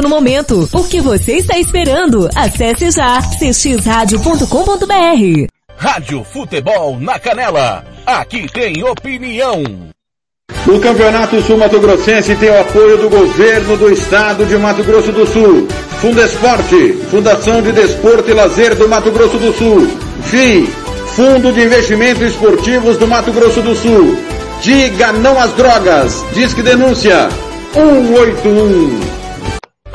no momento. O que você está esperando? Acesse já cxradio.com.br. Rádio Futebol na Canela. Aqui tem opinião. O Campeonato Sul Mato Grossense tem o apoio do governo do estado de Mato Grosso do Sul. Fundesporte, Fundação de Desporto e Lazer do Mato Grosso do Sul. FII, Fundo de Investimentos Esportivos do Mato Grosso do Sul. Diga não às drogas. Disque denúncia 181.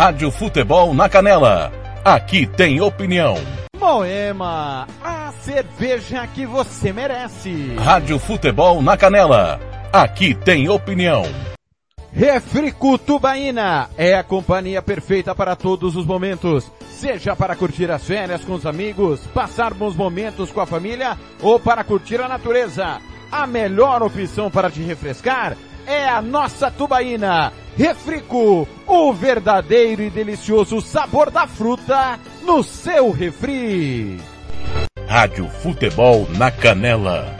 Rádio Futebol na Canela. Aqui tem opinião. Moema, a cerveja que você merece. Rádio Futebol na Canela. Aqui tem opinião. Refrico Tubaína é a companhia perfeita para todos os momentos. Seja para curtir as férias com os amigos, passar bons momentos com a família ou para curtir a natureza. A melhor opção para te refrescar é a nossa tubaína. Refrico, o verdadeiro e delicioso sabor da fruta no seu refri. Rádio Futebol na Canela.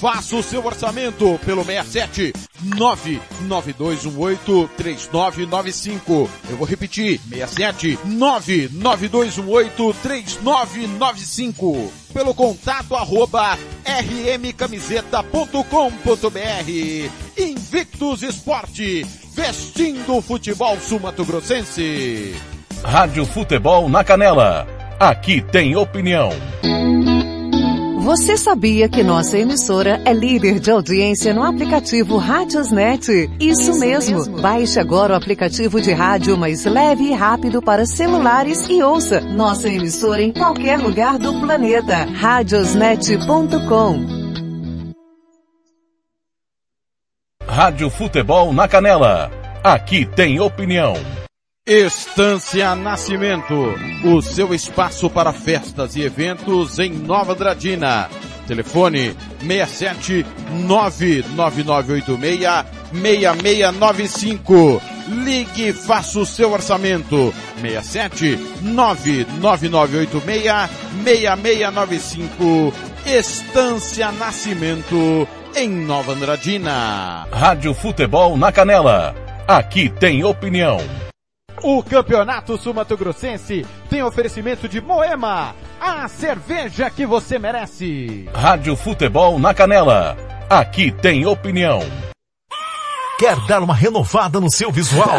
Faça o seu orçamento pelo 67 99218 3995. Eu vou repetir, 67 99218 3995. Pelo contato arroba rmcamiseta.com.br. Invictus Esporte, vestindo o futebol sumatogrossense. Rádio Futebol na Canela. Aqui tem opinião. Você sabia que nossa emissora é líder de audiência no aplicativo Rádiosnet? Isso mesmo. Baixe agora o aplicativo de rádio mais leve e rápido para celulares e ouça nossa emissora em qualquer lugar do planeta. Radiosnet.com Rádio Futebol na Canela. Aqui tem opinião. Estância Nascimento, o seu espaço para festas e eventos em Nova Dradina. Telefone 67 99986 6695. Ligue e faça o seu orçamento. 67 99986 6695. Estância Nascimento em Nova Andradina. Rádio Futebol na Canela. Aqui tem opinião. O Campeonato Sumato Grossense tem oferecimento de Moema, a cerveja que você merece. Rádio Futebol na Canela. Aqui tem opinião. Quer dar uma renovada no seu visual?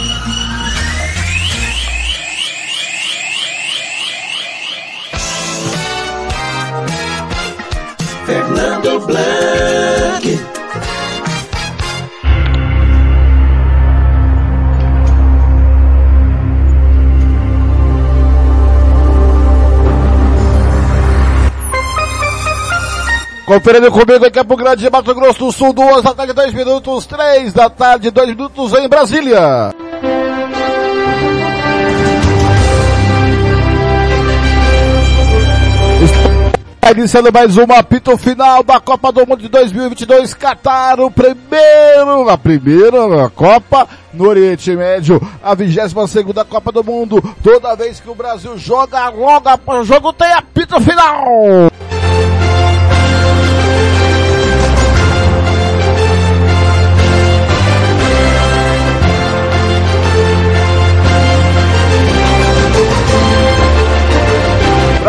Fernando Blanc. Conferindo comigo em Campo Grande, Mato Grosso do Sul, duas da tarde, dois minutos, três da tarde, dois minutos em Brasília. Iniciando mais um apito final da Copa do Mundo de 2022, Qatar, o primeiro, a primeira Copa no Oriente Médio, a 22 segunda Copa do Mundo. Toda vez que o Brasil joga, logo após o jogo tem apito final.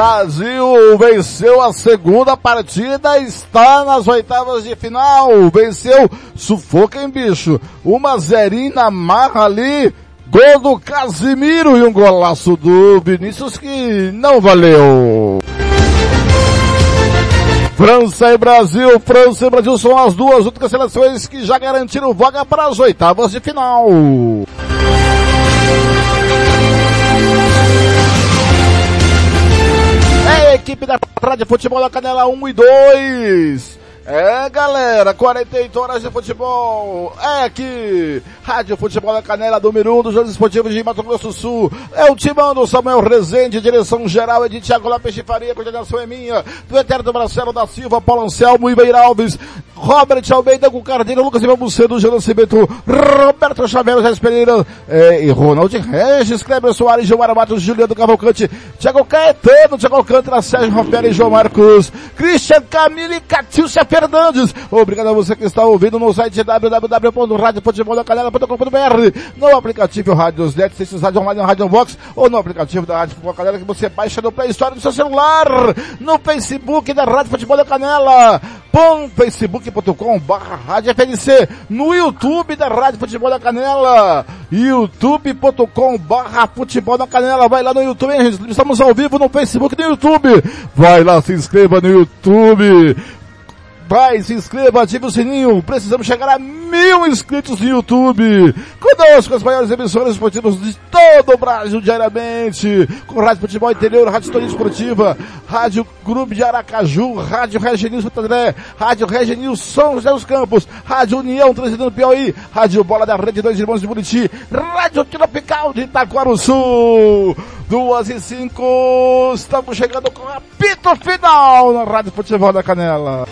Brasil venceu a segunda partida, está nas oitavas de final, venceu sufoca em bicho, uma zerinha na marra ali, gol do Casimiro e um golaço do Vinícius que não valeu. França e Brasil, França e Brasil são as duas únicas seleções que já garantiram vaga para as oitavas de final. É a equipe da Rádio Futebol da Canela 1 e 2. É galera, 48 horas de futebol. É aqui, Rádio Futebol da Canela, 1 um dos Jogos Esportivos de Mato Grosso do Sul. É o timão do Samuel Rezende, direção geral é de Thiago Lopes de Faria, coordenação é minha, do Eterno Marcelo da Silva, Paulo Anselmo, Iveira Alves, Robert Almeida, com Cardeiro, Lucas Ivan Bucedo, Jean Nascimento, Roberto Xavier, José Pereira, é, e Ronald Regis, Kleber Soares, Gilmar Matos, Juliano Cavalcante, Thiago Caetano, Thiago Alcântara, Sérgio Rafael e João Marcos, Christian Camille Catilcia Fernandes. Obrigado a você que está ouvindo no site www.radiofuteboldacanela.com.br, no aplicativo Rádios Net, Ciências Rádio Online, Rádio Box, ou no aplicativo da Rádio Futebol Canela que você baixa no Play Store do seu celular, no Facebook da Rádio Futebol da Canela, facebook.com barra Rádio FNC, no YouTube da Rádio Futebol da Canela, youtube.com barra Futebol da Canela, vai lá no YouTube, hein, gente? estamos ao vivo no Facebook e no YouTube, vai lá, se inscreva no YouTube, Vai, se inscreva, ative o sininho. Precisamos chegar a mil inscritos no YouTube. Conosco as maiores emissoras esportivas de todo o Brasil diariamente. Com Rádio Futebol Interior, Rádio História Esportiva, Rádio Grupo de Aracaju, Rádio Regenil Santo André, Rádio Regenil São José dos Campos, Rádio União Transitando Piauí, Rádio Bola da Rede Dois Irmãos de Buriti, Rádio Tropical de Itaquara Sul. Duas e cinco, estamos chegando com a apito final na Rádio Futebol da Canela.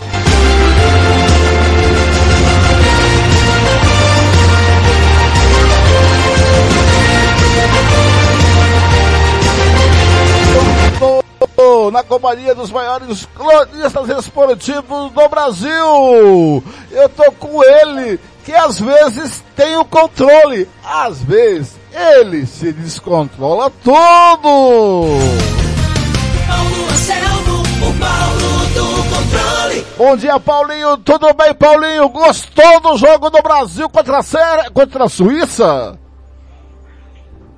Na companhia dos maiores cronistas esportivos do Brasil. Eu tô com ele, que às vezes tem o controle, às vezes ele se descontrola tudo. Paulo Anselmo, o Paulo do controle. Bom dia, Paulinho. Tudo bem, Paulinho? Gostou do jogo do Brasil contra a, Sé- contra a Suíça?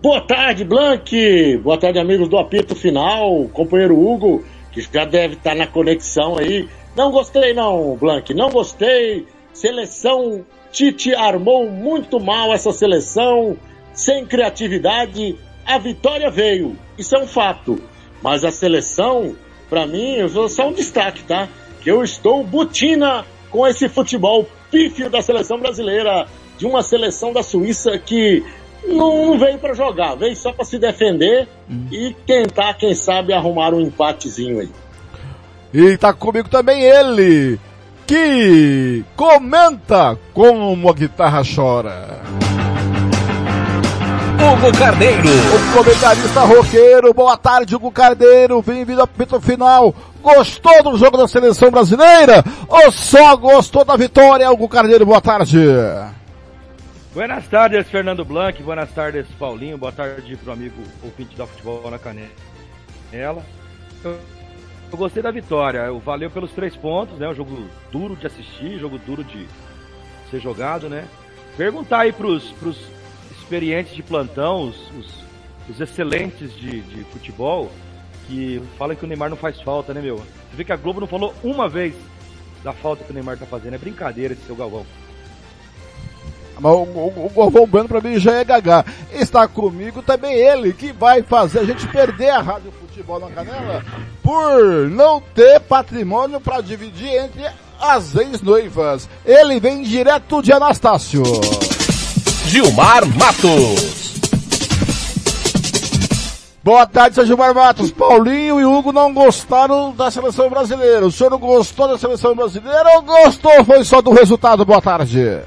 Boa tarde, Blank. Boa tarde, amigos do apito final. Companheiro Hugo, que já deve estar na conexão aí. Não gostei não, Blank. Não gostei. Seleção Tite armou muito mal essa seleção, sem criatividade. A vitória veio. Isso é um fato. Mas a seleção, para mim, só um destaque, tá? Que eu estou butina com esse futebol pífio da seleção brasileira, de uma seleção da Suíça que não veio para jogar, veio só para se defender hum. e tentar, quem sabe, arrumar um empatezinho aí. E tá comigo também ele, que comenta como a guitarra chora. Hugo Carneiro. O comentarista roqueiro. Boa tarde, Hugo Carneiro. Bem-vindo ao apito final. Gostou do jogo da seleção brasileira? Ou só gostou da vitória, Hugo Carneiro? Boa tarde. Buenas tardes, Fernando Blanc. Buenas tardes, Paulinho. Boa tarde pro amigo ouvinte da Futebol na Canela. Eu, eu gostei da vitória. Valeu pelos três pontos, né? Um jogo duro de assistir, jogo duro de ser jogado, né? Perguntar aí pros, pros experientes de plantão, os, os, os excelentes de, de, futebol, que falam que o Neymar não faz falta, né, meu? Você vê que a Globo não falou uma vez da falta que o Neymar tá fazendo. É brincadeira esse seu Galvão. Mas o, o, o Galvão Bueno pra mim já é gagá. Está comigo também ele, que vai fazer a gente perder a Rádio Futebol na Canela por não ter patrimônio para dividir entre as ex-noivas. Ele vem direto de Anastácio. Gilmar Matos. Boa tarde, seu Gilmar Matos. Paulinho e Hugo não gostaram da seleção brasileira. O senhor não gostou da seleção brasileira ou gostou foi só do resultado? Boa tarde.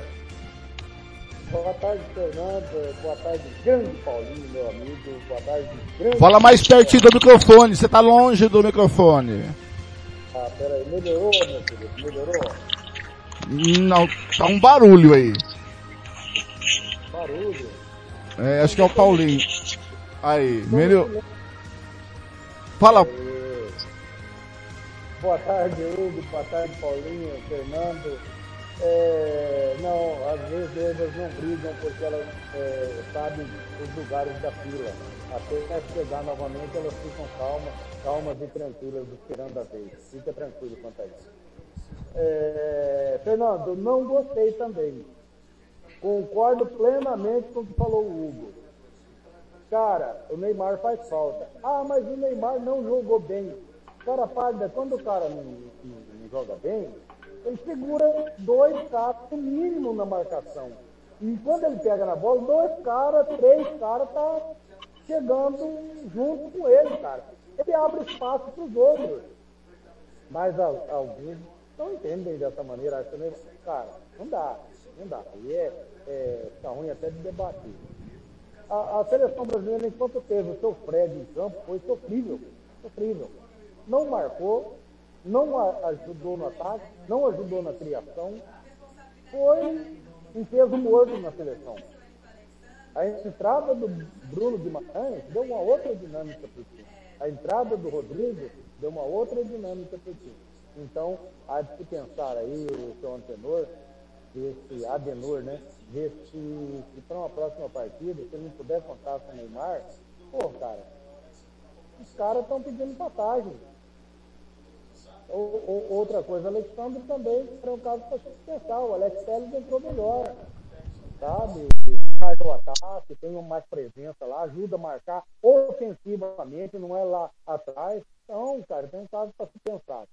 Boa tarde, Fernando. Boa tarde, grande Paulinho, meu amigo. Boa tarde, grande... Fala mais pertinho do microfone. Você tá longe do microfone. Ah, peraí. Melhorou, meu filho? Melhorou? Não, tá um barulho aí. Barulho? É, acho que é o Paulinho. Aí, melhor. Fala. Boa tarde, Hugo. Boa tarde, Paulinho, Fernando. É, não, às vezes elas não brigam porque elas é, sabem os lugares da fila. Até chegar novamente elas ficam calmas, calmas e tranquilas esperando a vez. Fica tranquilo quanto a isso. É, Fernando, não gostei também. Concordo plenamente com o que falou o Hugo. Cara, o Neymar faz falta. Ah, mas o Neymar não jogou bem. Cara, parda, quando o cara não, não, não joga bem, ele segura dois caras no mínimo na marcação. E quando ele pega na bola, dois caras, três caras tá chegando junto com ele, cara. Ele abre espaço para os outros. Mas alguns não entendem dessa maneira. Que, cara, não dá, não dá. Aí é, é tá ruim até de debater. A, a, seleção brasileira, enquanto teve o seu Fred em campo, foi sofrível. Sofrível. Não marcou, não ajudou no ataque, não ajudou na criação, foi um peso morto na seleção. A entrada do Bruno Guimarães deu uma outra dinâmica para o time. A entrada do Rodrigo deu uma outra dinâmica para o time. Então, há de se pensar aí, o seu antenor, esse Adenor, né? Ver se, se para uma próxima partida, se ele não puder contar com o Neymar, pô, cara, os caras estão pedindo passagem outra coisa, Alexandre também era um caso para pensar. O Alex Telles entrou melhor, sabe? Faz o ataque, tem mais presença lá, ajuda a marcar ofensivamente, não é lá atrás. Então, cara, tem um caso para se pensar.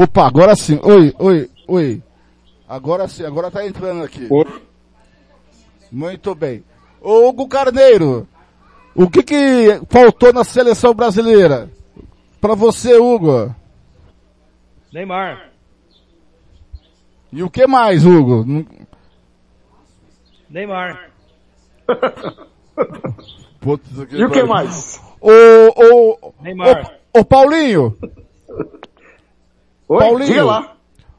Opa, agora sim. Oi, oi, oi. Agora sim, agora tá entrando aqui. Muito bem. Ô, Hugo Carneiro, o que que faltou na seleção brasileira? Pra você, Hugo. Neymar. E o que mais, Hugo? Neymar. Putz, E o que mais? Ô, ô, Neymar. ô, ô, Paulinho. Oi, Paulinho. diga lá.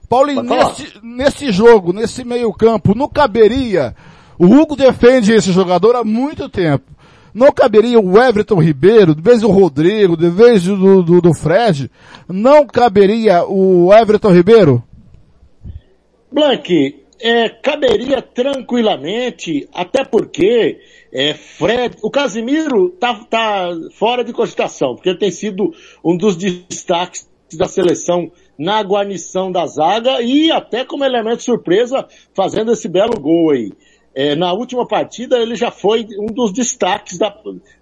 Paulinho, nesse, nesse jogo, nesse meio campo, não caberia, o Hugo defende esse jogador há muito tempo, não caberia o Everton Ribeiro, de vez do Rodrigo, de vez do, do, do Fred, não caberia o Everton Ribeiro? Blank, é, caberia tranquilamente, até porque é, Fred, o Casimiro tá, tá fora de cogitação, porque ele tem sido um dos destaques da seleção na guarnição da zaga e até como elemento surpresa fazendo esse belo gol aí. É, na última partida ele já foi um dos destaques da-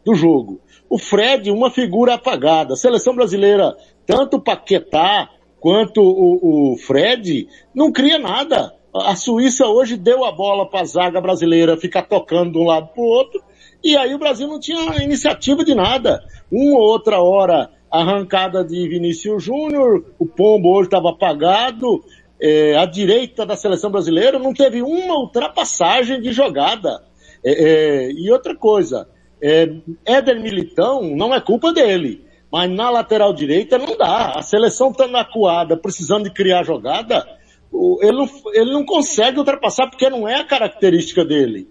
do jogo. O Fred, uma figura apagada. A seleção brasileira, tanto o Paquetá quanto o, o Fred, não cria nada. A Suíça hoje deu a bola para a zaga brasileira ficar tocando de um lado para o outro, e aí o Brasil não tinha iniciativa de nada. Uma ou outra hora, arrancada de Vinícius Júnior, o Pombo hoje estava apagado, é, a direita da seleção brasileira não teve uma ultrapassagem de jogada. É, é, e outra coisa, é, Éder Militão não é culpa dele, mas na lateral direita não dá. A seleção está na coada, precisando de criar jogada, ele não, ele não consegue ultrapassar porque não é a característica dele.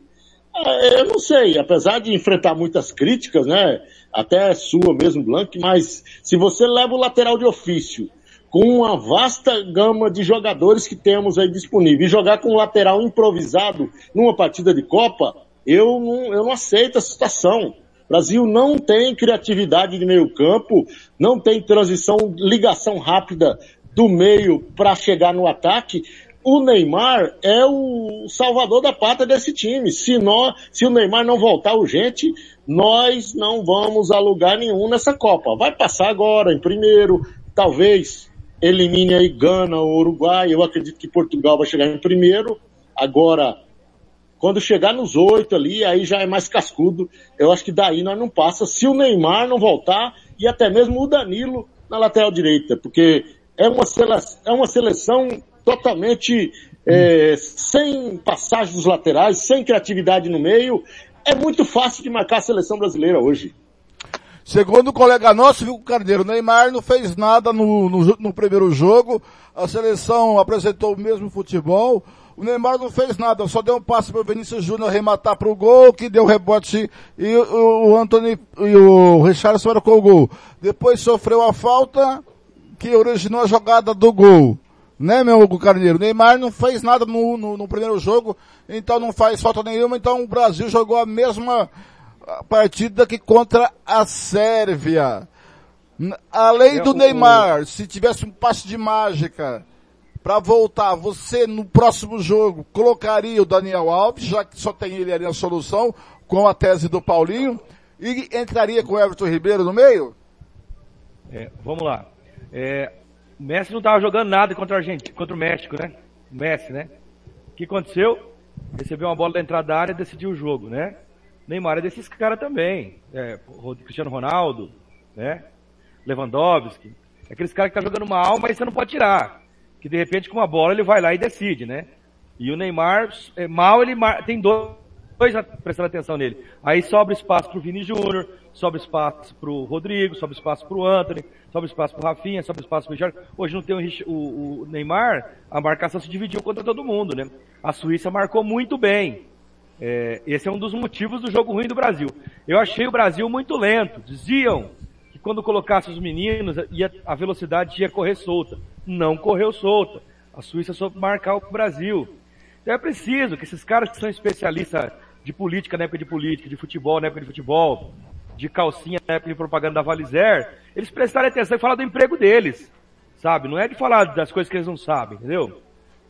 Ah, Eu não sei, apesar de enfrentar muitas críticas, né? Até sua mesmo, Blanc, mas se você leva o lateral de ofício com uma vasta gama de jogadores que temos aí disponível e jogar com um lateral improvisado numa partida de Copa, eu não, eu não aceito essa situação. O Brasil não tem criatividade de meio campo, não tem transição, ligação rápida do meio para chegar no ataque. O Neymar é o salvador da pátria desse time. Se, nós, se o Neymar não voltar urgente, nós não vamos a lugar nenhum nessa Copa. Vai passar agora em primeiro, talvez elimine aí Gana ou Uruguai. Eu acredito que Portugal vai chegar em primeiro. Agora, quando chegar nos oito ali, aí já é mais cascudo. Eu acho que daí nós não passa se o Neymar não voltar e até mesmo o Danilo na lateral direita, porque é uma seleção, é uma seleção totalmente é, sem passagem dos laterais, sem criatividade no meio. É muito fácil de marcar a seleção brasileira hoje. Segundo o colega nosso, viu, Carneiro, Neymar não fez nada no, no, no primeiro jogo, a seleção apresentou o mesmo futebol, o Neymar não fez nada, só deu um passe para o Vinícius Júnior arrematar para o gol, que deu rebote e o, o Anthony e o Richardson marcou o gol. Depois sofreu a falta que originou a jogada do gol. Né, meu Hugo Carneiro? Neymar não fez nada no, no, no primeiro jogo, então não faz falta nenhuma, então o Brasil jogou a mesma a partida que contra a Sérvia. Além É, do Neymar, se tivesse um passe de mágica para voltar, você no próximo jogo colocaria o Daniel Alves, já que só tem ele ali a solução, com a tese do Paulinho, e entraria com o Everton Ribeiro no meio? É, vamos lá. É, o Messi não estava jogando nada contra, a Argentina, contra o México, né? O Messi, né? O que aconteceu? Recebeu uma bola da entrada da área e decidiu o jogo, né? Neymar é desses caras também. É, Cristiano Ronaldo, né? Lewandowski. É aqueles caras que tá jogando mal, mas você não pode tirar. Que de repente com uma bola ele vai lá e decide, né? E o Neymar, é, mal ele tem dois, dois prestando atenção nele. Aí sobra espaço pro Vini Júnior, sobra espaço pro Rodrigo, sobra espaço pro Anthony, sobra espaço pro Rafinha, sobra espaço pro Richard. Hoje não tem o, o- o Neymar, a marcação se dividiu contra todo mundo, né? A Suíça marcou muito bem. É, esse é um dos motivos do jogo ruim do Brasil. Eu achei o Brasil muito lento. Diziam que quando colocasse os meninos, ia, a velocidade ia correr solta. Não correu solta. A Suíça soube marcar o Brasil. Então é preciso que esses caras que são especialistas de política na época de política, de futebol na época de futebol, de calcinha na época de propaganda da Valizer, eles prestarem atenção e falar do emprego deles. Sabe? Não é de falar das coisas que eles não sabem, entendeu?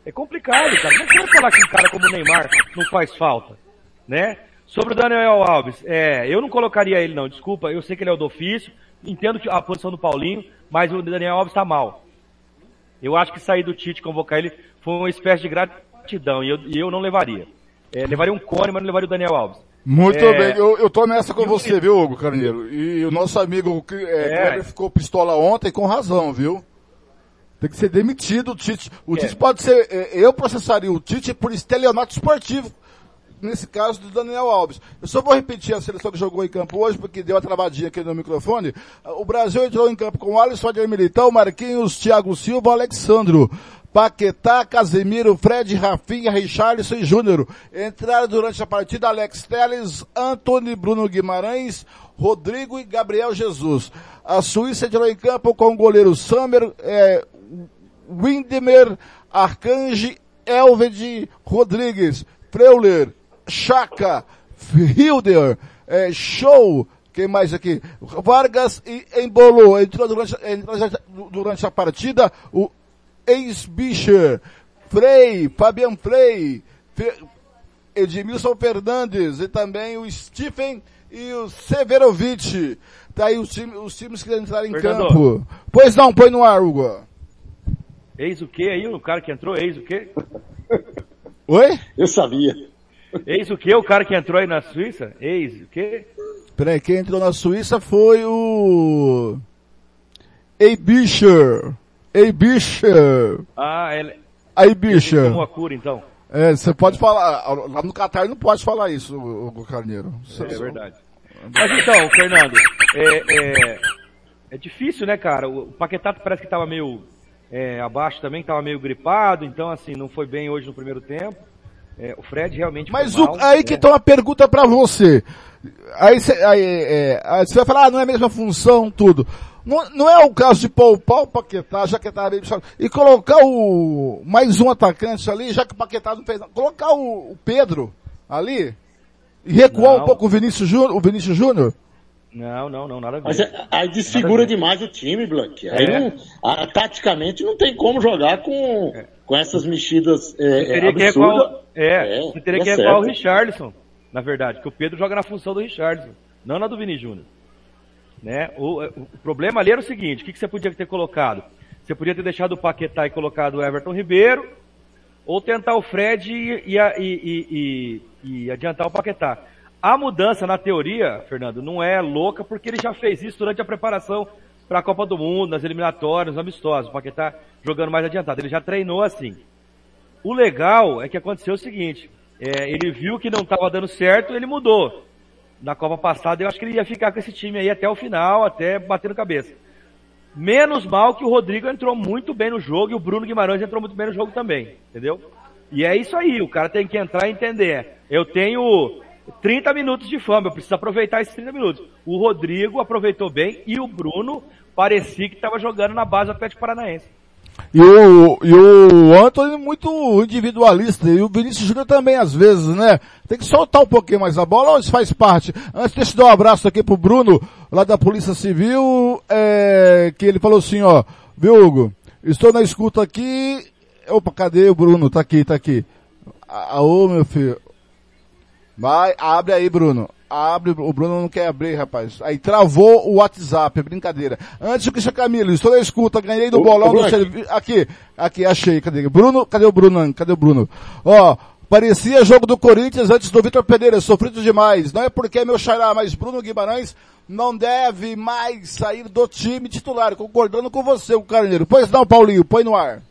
É complicado, cara. Não pode falar que um cara como o Neymar não faz falta, né? Sobre o Daniel Alves, é, eu não colocaria ele não, desculpa, eu sei que ele é o do ofício, entendo a posição do Paulinho, mas o Daniel Alves tá mal. Eu acho que sair do Tite convocar ele foi uma espécie de gratidão e eu, e eu não levaria. É, levaria um Cone, mas não levaria o Daniel Alves. Muito É, bem, eu, eu tô nessa com você, viu, Hugo Carneiro? E o nosso amigo é, É. Kleber ficou pistola ontem com razão, viu? Tem que ser demitido o Tite. O É. Tite pode ser, é, eu processaria o Tite por estelionato esportivo. Nesse caso do Daniel Alves. Eu só vou repetir a seleção que jogou em campo hoje, porque deu uma travadinha aqui no microfone. O Brasil entrou em campo com Alisson, Ademir Militão, Marquinhos, Thiago Silva, Alexandro. Paquetá, Casemiro, Fred, Rafinha, Richarlison e Júnior. Entraram durante a partida Alex Telles, Antony, Bruno Guimarães, Rodrigo e Gabriel Jesus. A Suíça entrou em campo com o goleiro Sammer, é, Windemer, Arcange, Elved, Rodrigues, Freuler, Chaka, Hilder, é, Show, quem mais aqui? Vargas e Embolo. Entrou durante, durante a partida o ex-Bicher, Frei, Fabian Frei, Edmilson Fernandes e também o Stephen e o Severovic. Tá aí os, time- os times que entraram em Fernando. campo. Pois não, põe no ar, Hugo. Eis o que aí? O cara que entrou, eis o que? Oi? Eu sabia. Eis o que? O cara que entrou aí na Suíça? Eis o que? Peraí, quem entrou na Suíça foi o... Eibischer. Eibischer. Ah, ele... Eibischer. Tomou a cura então. É, você pode falar, lá no Catar não pode falar isso, o Carneiro. É verdade. Mas então, Fernando, é, é, é difícil, né, cara? O Paquetá parece que tava meio é, abaixo também, tava meio gripado, então assim, não foi bem hoje no primeiro tempo. É, o Fred realmente Mas foi o, mal, aí que tá uma pergunta pra você. Aí você aí, é, aí você vai falar, ah, não é a mesma função, tudo. Não, não é o caso de poupar o Paquetá, já que tá bem puxado, e colocar o, mais um atacante ali, já que o Paquetá não fez nada. Colocar o, o Pedro ali, e recuar Não. um pouco o Vinícius Júnior, o Vinícius Júnior. Não, não, não, nada a ver. Mas é- aí desfigura demais o time, Blank. Aí É. não, a- taticamente não tem como jogar com, com essas mexidas é, Você teria que absurdas. recuar, o- é, você teria que recuar o. Richardson, na verdade, que o Pedro joga na função do Richardson, não na do Vini Júnior. Né? O, o problema ali era o seguinte, o que, que você podia ter colocado? Você podia ter deixado o Paquetá e colocado o Everton Ribeiro, ou tentar o Fred e, e, e- e adiantar o Paquetá. A mudança na teoria, Fernando, não é louca porque ele já fez isso durante a preparação para a Copa do Mundo, nas eliminatórias, nos amistosos. O Paquetá jogando mais adiantado. Ele já treinou assim. O legal é que aconteceu o seguinte, é, ele viu que não estava dando certo, ele mudou. Na Copa passada eu acho que ele ia ficar com esse time aí até o final, até batendo cabeça. Menos mal que o Rodrigo entrou muito bem no jogo e o Bruno Guimarães entrou muito bem no jogo também, entendeu? E é isso aí, o cara tem que entrar e entender. Eu tenho 30 minutos de fama, eu preciso aproveitar esses 30 minutos. O Rodrigo aproveitou bem e o Bruno parecia que estava jogando na base do Atlético Paranaense. E o, e o Anthony muito individualista, e o Vinícius Júnior também às vezes, né? Tem que soltar um pouquinho mais a bola, ou isso faz parte. Antes, deixa eu dar um abraço aqui pro Bruno, lá da Polícia Civil, é, que ele falou assim, ó, viu Hugo, estou na escuta aqui, opa, cadê o Bruno? Tá aqui, tá aqui. Ah, meu filho. Vai, abre aí Bruno. Abre, o Bruno não quer abrir, rapaz. Aí travou o WhatsApp, é brincadeira. Antes o Cristian Camilo, estou na escuta, ganhei do Ô, bolão ô, do Blank. serviço. Aqui, aqui, achei, cadê? Bruno, cadê o Bruno? Cadê o Bruno? Ó, parecia jogo do Corinthians antes do Vitor Pereira, sofrido demais. Não é porque é meu xará, mas Bruno Guimarães não deve mais sair do time titular, concordando com você, o Carneiro. Pois não, Paulinho, põe no ar.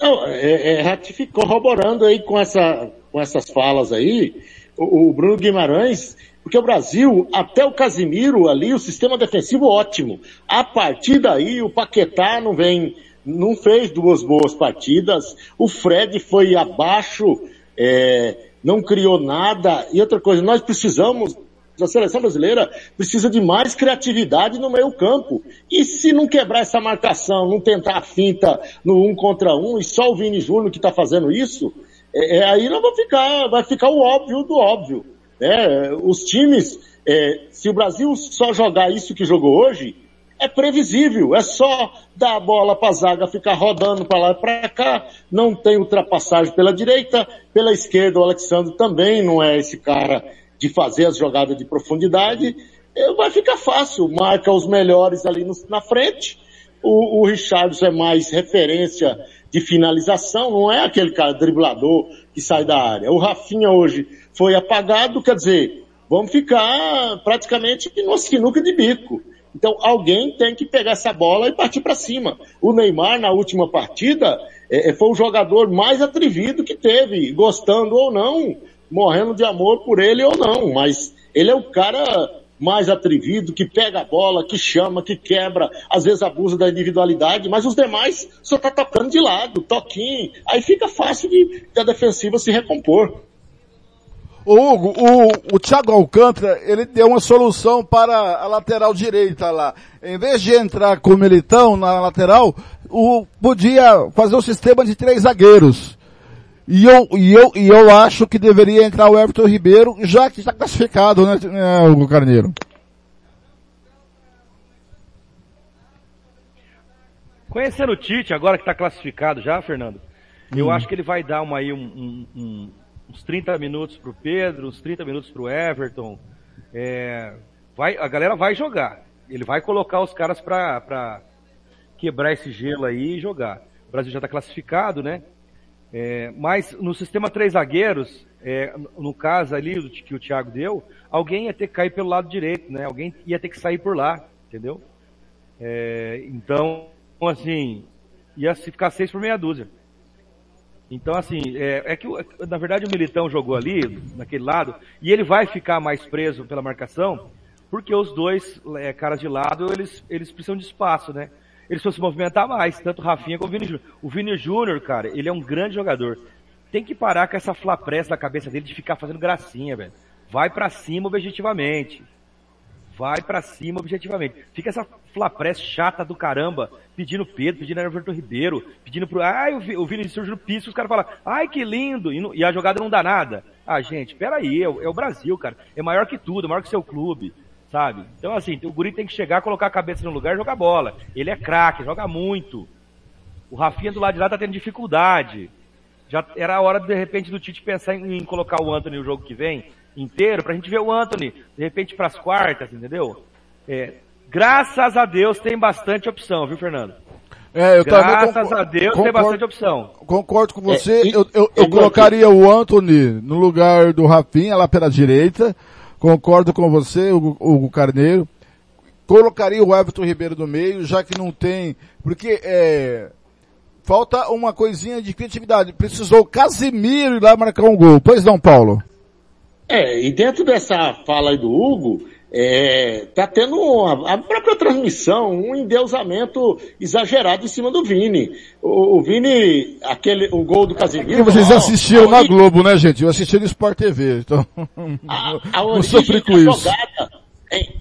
Não, é, é, ratifi- corroborando aí com, essa, com essas falas aí, o, o Bruno Guimarães, porque o Brasil, até o Casimiro ali, o sistema defensivo ótimo. A partir daí, o Paquetá não vem, não fez duas boas partidas, o Fred foi abaixo, é, não criou nada. E outra coisa, nós precisamos a seleção brasileira precisa de mais criatividade no meio campo. E se não quebrar essa marcação, não tentar a finta no um contra um, e só o Vini Júnior que está fazendo isso, é, é, aí não vai ficar, vai ficar o óbvio do óbvio. né? Os times, é, se o Brasil só jogar isso que jogou hoje, é previsível, é só dar a bola para a zaga ficar rodando para lá e para cá, não tem ultrapassagem pela direita, pela esquerda o Alexandre também não é esse cara de fazer as jogadas de profundidade, eh, vai ficar fácil, marca os melhores ali no- na frente, O, o é mais referência de finalização, não é aquele cara driblador que sai da área. O Rafinha hoje foi apagado, quer dizer, vamos ficar praticamente no sinuca de bico. Então alguém tem que pegar essa bola e partir para cima. O Neymar na última partida é, é, foi o jogador mais atrevido que teve, gostando ou não, morrendo de amor por ele ou não, mas ele é o cara mais atrevido, que pega a bola, que chama, que quebra, às vezes abusa da individualidade, mas os demais só tá tocando de lado, toquinho, aí fica fácil de, a defensiva se recompor. O Hugo, o, o Thiago Alcântara, ele deu uma solução para a lateral direita lá. Em vez de entrar com o Militão na lateral, o, podia fazer um sistema de três zagueiros. E eu, e eu, e eu acho que deveria entrar o Everton Ribeiro, já que está classificado, né, né Hugo Carneiro? Conhecendo o Tite, agora que está classificado já, Fernando, hum. eu acho que ele vai dar uma, aí um, um, um uns 30 minutos para o Pedro, uns 30 minutos para o Everton. É, vai, a galera vai jogar. Ele vai colocar os caras para quebrar esse gelo aí e jogar. O Brasil já está classificado, né? É, mas no sistema três zagueiros, é, no caso ali que o Thiago deu, alguém ia ter que cair pelo lado direito, né? Alguém ia ter que sair por lá, entendeu? É, então, assim, ia ficar seis por meia dúzia. Então, assim, é, é, que, na verdade, o Militão jogou ali, naquele lado, e ele vai ficar mais preso pela marcação, porque os dois é, caras de lado, eles, eles precisam de espaço, né? Eles se movimentar mais, tanto o Rafinha como o Vini Júnior. O Vini Júnior, cara, ele é um grande jogador. Tem que parar com essa flapressa na cabeça dele de ficar fazendo gracinha, velho. Vai para cima objetivamente. Vai para cima objetivamente. Fica essa flapress chata do caramba, pedindo Pedro, pedindo Everton Ribeiro, pedindo pro, ai, o Vini surge no piso, os caras falam, ai, que lindo, e, não, e, a jogada não dá nada. Ah, gente, peraí, é, é o Brasil, cara. É maior que tudo, é maior que seu clube, sabe? Então, assim, o guri tem que chegar, colocar a cabeça no lugar e jogar bola. Ele é craque, joga muito. O Rafinha do lado de lá tá tendo dificuldade. Já era a hora, de repente, do Tite pensar em, em colocar o Anthony no jogo que vem, inteiro, pra gente ver o Anthony, de repente, pras quartas, entendeu? É, graças a Deus tem bastante opção, viu, Fernando? É, eu Graças também a Deus concordo, tem bastante opção. Concordo com você. É, e, eu, eu, eu colocaria o Anthony no lugar do Rafinha lá pela direita. Concordo com você, o Hugo Carneiro. Colocaria o Everton Ribeiro no meio, já que não tem, porque é, falta uma coisinha de criatividade. Precisou o Casimiro ir lá marcar um gol. Pois não, Paulo? É, e dentro dessa fala aí do Hugo, é, tá tendo uma, a própria transmissão, um endeusamento exagerado em cima do Vini. O, o Vini, aquele, o gol do Casemiro. E vocês assistiram na Globo, né, gente? Eu assisti no Sport TV, então. A, a não sofri com isso. Jogada,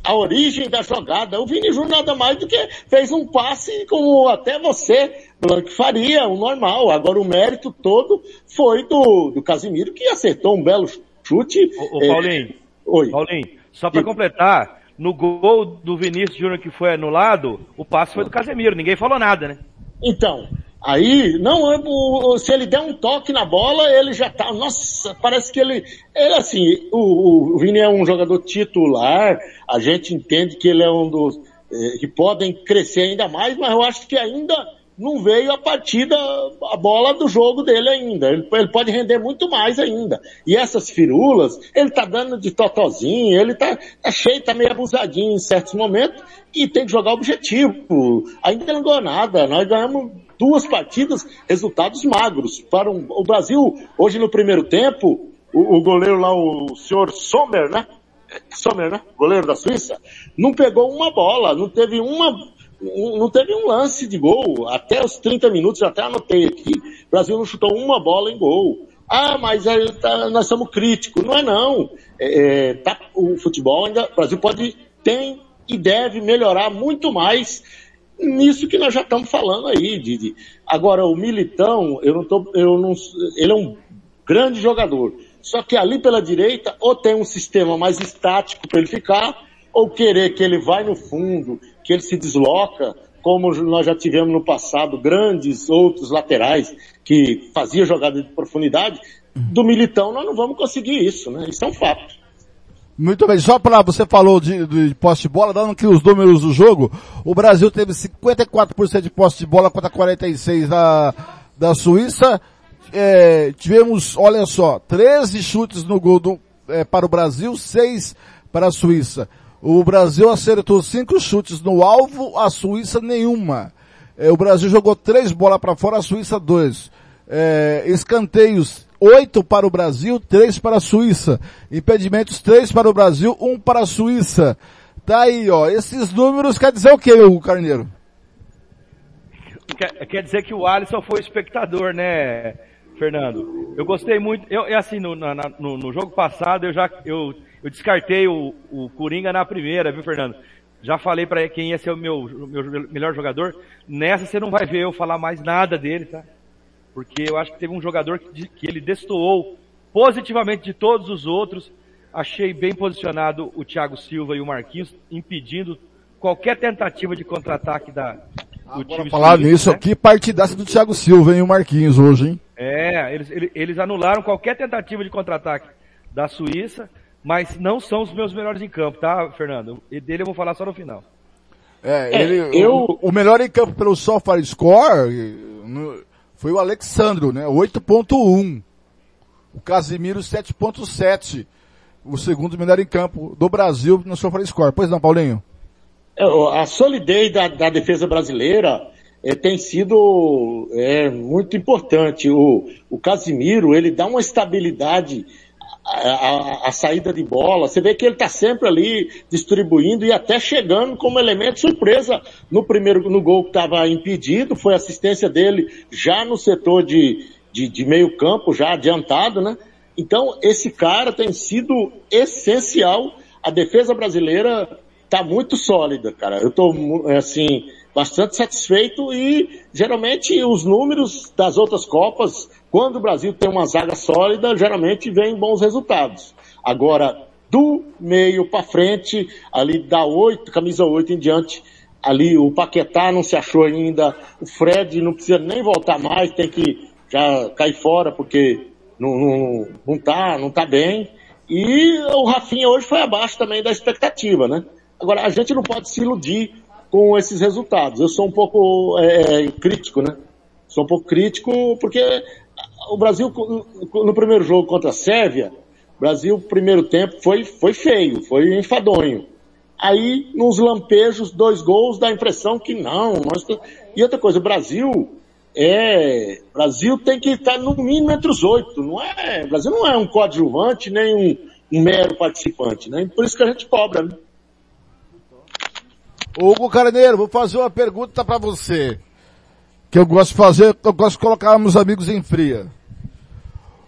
a origem da jogada, o Vini Júnior nada mais do que fez um passe como até você, Blanc, faria, o normal. Agora o mérito todo foi do, do Casimiro, que acertou um belo chute. Ô, ô Paulinho. É, oi. Paulinho só para completar, no gol do Vinícius Júnior que foi anulado, o passe foi do Casemiro, ninguém falou nada, né? Então, aí, não, se ele der um toque na bola, ele já tá, nossa, parece que ele, ele assim, o, o Vini é um jogador titular, a gente entende que ele é um dos, eh, que podem crescer ainda mais, mas eu acho que ainda não veio a partida, a bola do jogo dele ainda. Ele, ele, pode render muito mais ainda. E essas firulas, ele tá dando de totozinho, ele tá, tá cheio, tá meio abusadinho em certos momentos e tem que jogar objetivo. Ainda não ganhou nada. Nós ganhamos duas partidas, resultados magros. Para um, o Brasil, hoje no primeiro tempo, o, o goleiro lá, o senhor Sommer, né? Sommer, né? Goleiro da Suíça, não pegou uma bola, não teve uma não teve um lance de gol. Até os 30 minutos, até anotei aqui, o Brasil não chutou uma bola em gol. Ah, mas aí tá, nós somos críticos. Não é não. É, é, tá, o futebol ainda, o Brasil pode, tem e deve melhorar muito mais nisso que nós já estamos falando aí. De, Agora, o Militão, eu não tô, eu não, ele é um grande jogador. Só que ali pela direita, ou tem um sistema mais estático para ele ficar, ou querer que ele vai no fundo que ele se desloca, como nós já tivemos no passado, grandes outros laterais que faziam jogada de profundidade, do Militão nós não vamos conseguir isso, né? Isso é um fato. Muito bem, só para você falou de, de posse de bola, dando aqui os números do jogo, o Brasil teve 54% de posse de bola contra 46% da, da Suíça. É, tivemos, olha só, 13 chutes no gol do, é, para o Brasil, 6 para a Suíça. O Brasil acertou 5 chutes no alvo, a Suíça nenhuma. É, o Brasil jogou 3 bolas para fora, a Suíça 2. É, escanteios, 8 para o Brasil, 3 para a Suíça. Impedimentos, 3 para o Brasil, 1 para a Suíça. Tá aí, ó. Esses números quer dizer o que, o Carneiro? Quer, quer dizer que o Alisson foi espectador, né, Fernando? Eu gostei muito. Eu, é assim, no, na, no, no, jogo passado eu já eu, eu descartei o, o Coringa na primeira, viu, Fernando? Já falei para quem ia ser o meu, meu melhor jogador. Nessa você não vai ver eu falar mais nada dele, tá? porque eu acho que teve um jogador que, que ele destoou positivamente de todos os outros. Achei bem posicionado o Thiago Silva e o Marquinhos, impedindo qualquer tentativa de contra-ataque da, do Agora, time falar nisso né? aqui, partidaça do Thiago Silva e o Marquinhos hoje, hein? É, eles, eles anularam qualquer tentativa de contra-ataque da Suíça, mas não são os meus melhores em campo, tá, Fernando? E dele eu vou falar só no final. É, é ele, eu... o, o melhor em campo pelo Sofar Score, no, foi o Alexandro, né? 8.1. O Casimiro 7.7. O segundo melhor em campo do Brasil no SofaScore. Pois não, Paulinho? É, a solidez da, da defesa brasileira é, tem sido é, muito importante. O, o Casimiro, ele dá uma estabilidade a, a, saída de bola. Você vê que ele está sempre ali distribuindo e até chegando como elemento surpresa no primeiro no gol que estava impedido. Foi assistência dele já no setor de, de, de meio campo, já adiantado, né? Então esse cara tem sido essencial. A defesa brasileira está muito sólida, cara. Eu estou assim bastante satisfeito e geralmente os números das outras copas quando o Brasil tem uma zaga sólida, geralmente vem bons resultados. Agora, do meio para frente, ali da 8, camisa 8 em diante, ali o Paquetá não se achou ainda, o Fred não precisa nem voltar mais, tem que já cair fora porque não, não, não tá, não tá bem. E o Rafinha hoje foi abaixo também da expectativa, né? Agora, a gente não pode se iludir com esses resultados. Eu sou um pouco é, crítico, né? Sou um pouco crítico porque o Brasil, no primeiro jogo contra a Sérvia, o Brasil, primeiro tempo, foi, foi feio, foi enfadonho. Aí, nos lampejos, dois gols, dá a impressão que não. Nós. E outra coisa, o Brasil é, Brasil tem que estar no mínimo entre os oito, não é, o Brasil não é um coadjuvante, nem um, um mero participante, né? Por isso que a gente cobra, né? Hugo Carneiro, vou fazer uma pergunta para você que eu gosto de fazer, eu gosto de colocar meus amigos em fria.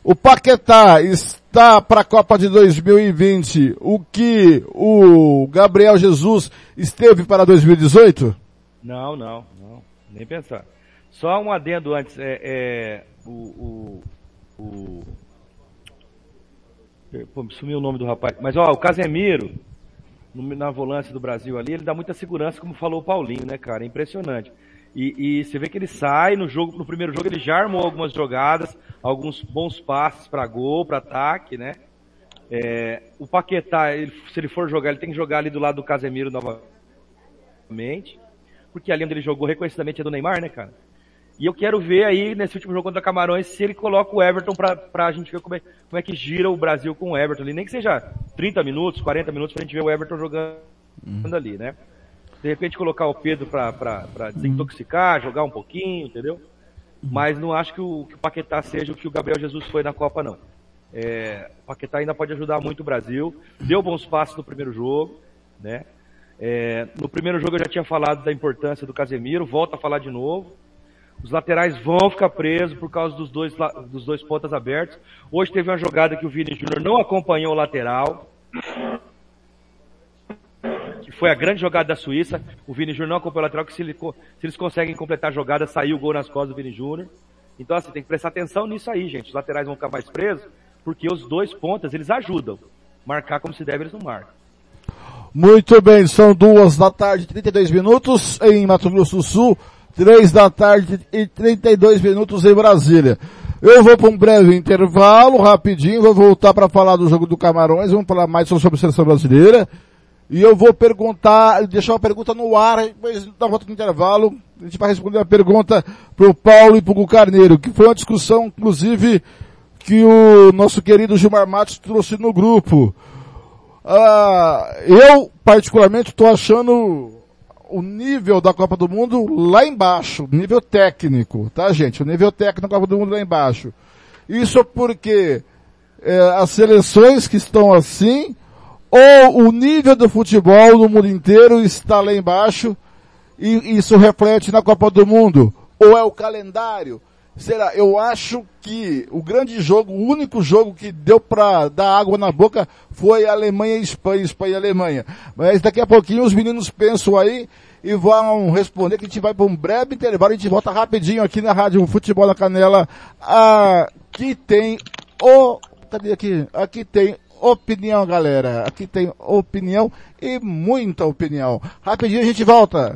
O Paquetá está para a Copa de 2020 o que o Gabriel Jesus esteve para 2018? Não, não, não, nem pensar. Só um adendo antes, é, é o, o, o Pô, sumiu o nome do rapaz. Mas ó, o Casemiro, na volância do Brasil ali, ele dá muita segurança, como falou o Paulinho, né, cara? É impressionante. E, e, você vê que ele sai no jogo, no primeiro jogo ele já armou algumas jogadas, alguns bons passes para gol, para ataque, né? É, o Paquetá, ele, se ele for jogar, ele tem que jogar ali do lado do Casemiro novamente, porque ali onde ele jogou reconhecidamente é do Neymar, né, cara? E eu quero ver aí, nesse último jogo contra Camarões, se ele coloca o Everton pra, pra gente ver como é, como é que gira o Brasil com o Everton ali. Nem que seja 30 minutos, 40 minutos pra gente ver o Everton jogando ali, né? de repente colocar o Pedro para desintoxicar, jogar um pouquinho, entendeu? Mas não acho que o, que o Paquetá seja o que o Gabriel Jesus foi na Copa, não. É, o Paquetá ainda pode ajudar muito o Brasil. Deu bons passos no primeiro jogo, né? É, no primeiro jogo eu já tinha falado da importância do Casemiro, volto a falar de novo. Os laterais vão ficar presos por causa dos dois, dos dois pontas abertos. Hoje teve uma jogada que o Vini Júnior não acompanhou o lateral que foi a grande jogada da Suíça. O Vini Júnior não acompanhou o lateral, que se, ele, se, eles conseguem completar a jogada, saiu o gol nas costas do Vini Júnior. Então, assim, tem que prestar atenção nisso aí, gente. Os laterais vão ficar mais presos, porque os dois pontas, eles ajudam. Marcar como se deve, eles não marcam. Muito bem, são duas da tarde, 32 minutos em Mato Grosso do Sul, três da tarde e 32 minutos em Brasília. Eu vou para um breve intervalo, rapidinho, vou voltar para falar do jogo do Camarões, vamos falar mais sobre a seleção brasileira. E eu vou perguntar, deixar uma pergunta no ar, depois da volta do intervalo, a gente vai responder a pergunta pro Paulo e pro Gu Carneiro, que foi uma discussão, inclusive, que o nosso querido Gilmar Matos trouxe no grupo. Ah, eu, particularmente, estou achando o nível da Copa do Mundo lá embaixo, nível técnico, tá gente? O nível técnico da Copa do Mundo lá embaixo. Isso porque é, as seleções que estão assim, ou o nível do futebol no mundo inteiro está lá embaixo, e isso reflete na Copa do Mundo, ou é o calendário. Será? Eu acho que o grande jogo, o único jogo que deu para dar água na boca foi Alemanha e Espanha, Espanha e Alemanha. Mas daqui a pouquinho os meninos pensam aí e vão responder que a gente vai para um breve intervalo, a gente volta rapidinho aqui na Rádio Futebol na Canela. Aqui tem o, cadê aqui? Aqui tem opinião, galera. Aqui tem opinião e muita opinião. Rapidinho a gente volta.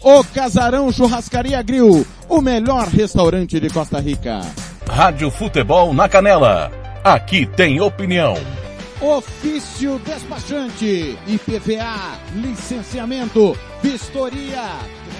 O Casarão Churrascaria Grill, o melhor restaurante de Costa Rica. Rádio Futebol na Canela. Aqui tem opinião. Ofício despachante, IPVA, licenciamento, vistoria,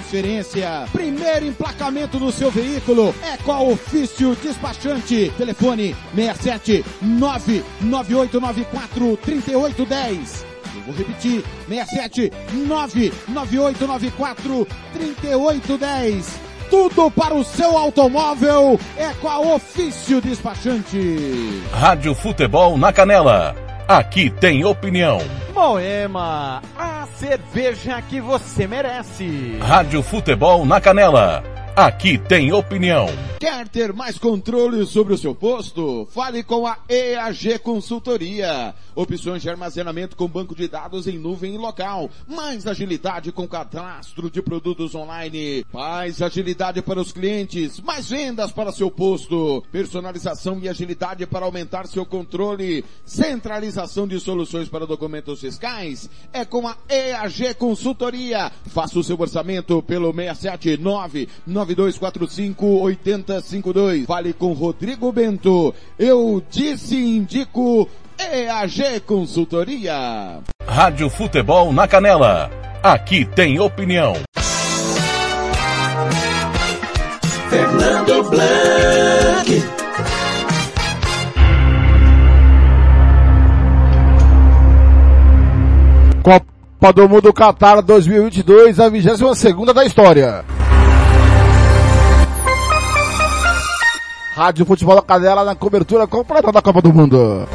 transferência, primeiro emplacamento do seu veículo é com a Ofício Despachante. Telefone 67 99894 3810. Eu vou repetir, 67 99894 3810. Tudo para o seu automóvel é com a Ofício Despachante. Rádio Futebol na Canela. Aqui tem opinião. Moema, a cerveja que você merece. Rádio Futebol na Canela. Aqui tem opinião. Quer ter mais controle sobre o seu posto? Fale com a EAG Consultoria. Opções de armazenamento com banco de dados em nuvem e local. Mais agilidade com cadastro de produtos online. Mais agilidade para os clientes. Mais vendas para seu posto. Personalização e agilidade para aumentar seu controle. Centralização de soluções para documentos fiscais. É com a EAG Consultoria. Faça o seu orçamento pelo 679 9245 8052. Fale com Rodrigo Bento. Eu disse e indico EAG Consultoria. Rádio Futebol na Canela. Aqui tem opinião. Fernando Blanc. Copa do Mundo Qatar 2022, a 22 segunda da história. Rádio Futebol da Canela na cobertura completa da Copa do Mundo.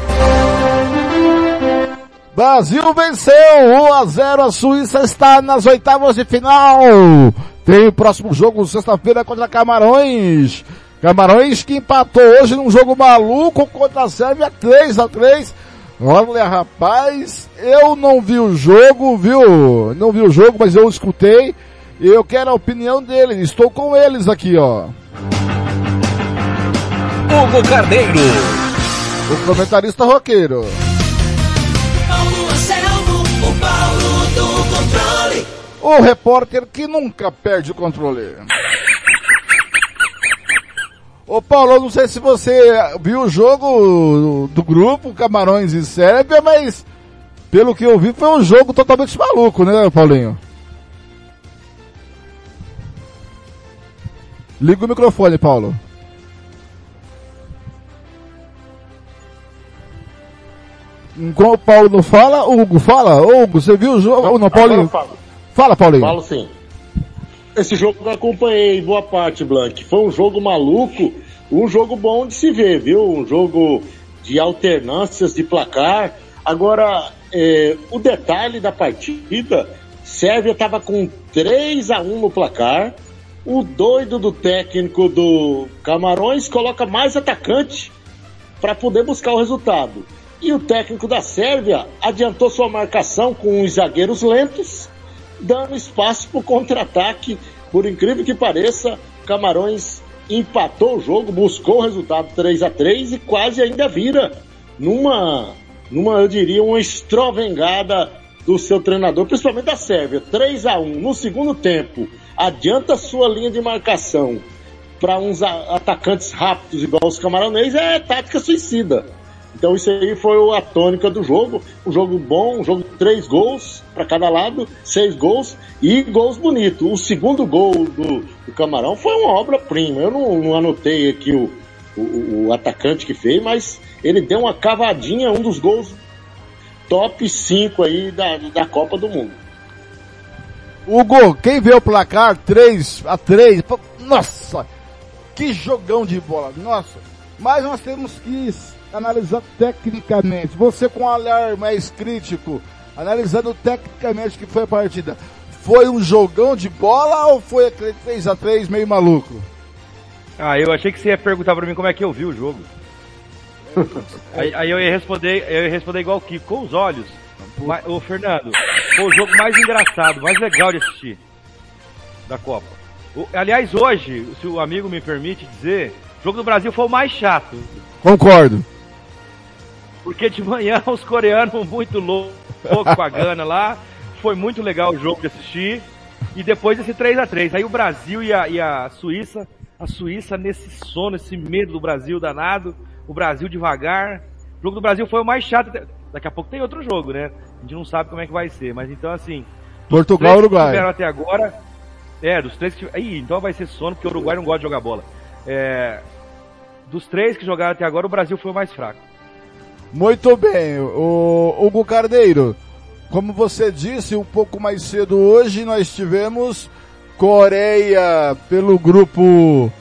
Brasil venceu 1 a 0 a Suíça está nas oitavas de final. Tem o próximo jogo sexta-feira contra Camarões. Camarões que empatou hoje num jogo maluco contra a Sérvia 3 a 3. Olha rapaz, eu não vi o jogo, viu? Não vi o jogo, mas eu escutei. Eu quero a opinião deles. Estou com eles aqui, ó. Hugo Carneiro. O comentarista roqueiro. Paulo Anselmo, o Paulo do controle. O repórter que nunca perde o controle. Ô Paulo, não sei se você viu o jogo do grupo Camarões e Sérvia, mas pelo que eu vi foi um jogo totalmente maluco, né, Paulinho? Liga o microfone, Paulo. Enquanto o Paulo não fala, o Hugo fala. Ô, Hugo, você viu o jogo? Não, não Paulinho. Fala, Paulinho. Falo sim. Esse jogo eu acompanhei boa parte, Blank. Foi um jogo maluco, um jogo bom de se ver, viu? Um jogo de alternâncias de placar. Agora, é, o detalhe da partida, Sérvia estava com 3 a 1 no placar. O doido do técnico do Camarões coloca mais atacante para poder buscar o resultado. E o técnico da Sérvia adiantou sua marcação com os zagueiros lentos, dando espaço para o contra-ataque. Por incrível que pareça, Camarões empatou o jogo, buscou o resultado 3 a 3 e quase ainda vira numa, numa eu diria, uma estrovengada do seu treinador, principalmente da Sérvia. 3 a 1 no segundo tempo. Adianta sua linha de marcação para uns atacantes rápidos igual os camaronês é tática suicida. Então isso aí foi a tônica do jogo. Um jogo bom, um jogo de três gols para cada lado, seis gols e gols bonitos. O segundo gol do, do Camarão foi uma obra-prima. Eu não, não anotei aqui o, o, o atacante que fez, mas ele deu uma cavadinha, um dos gols top 5 aí da, da Copa do Mundo. Hugo, quem vê o placar 3 a 3 pô, nossa, que jogão de bola, nossa. Mas nós temos que analisar tecnicamente. Você com um olhar mais crítico, analisando tecnicamente o que foi a partida. Foi um jogão de bola ou foi aquele 3 a 3 meio maluco? Ah, eu achei que você ia perguntar pra mim como é que eu vi o jogo. aí, aí eu ia responder, eu ia responder igual o Kiko, com os olhos. Mas, ô Fernando, foi o jogo mais engraçado, mais legal de assistir da Copa. O- aliás, hoje, se o amigo me permite dizer, o jogo do Brasil foi o mais chato. Concordo. Porque de manhã os coreanos muito loucos com a Gana lá. Foi muito legal o jogo de assistir. E depois esse 3 a 3 Aí o Brasil e a, e a Suíça. A Suíça nesse sono, esse medo do Brasil danado. O Brasil devagar. O jogo do Brasil foi o mais chato. Daqui a pouco tem outro jogo, né? A gente não sabe como é que vai ser. Mas então assim. Portugal, que Uruguai. até agora. É, dos três que. Ih, então vai ser sono, porque o Uruguai não gosta de jogar bola. É, dos três que jogaram até agora, o Brasil foi o mais fraco. Muito bem, o Hugo Carneiro. Como você disse um pouco mais cedo hoje, nós tivemos Coreia pelo grupo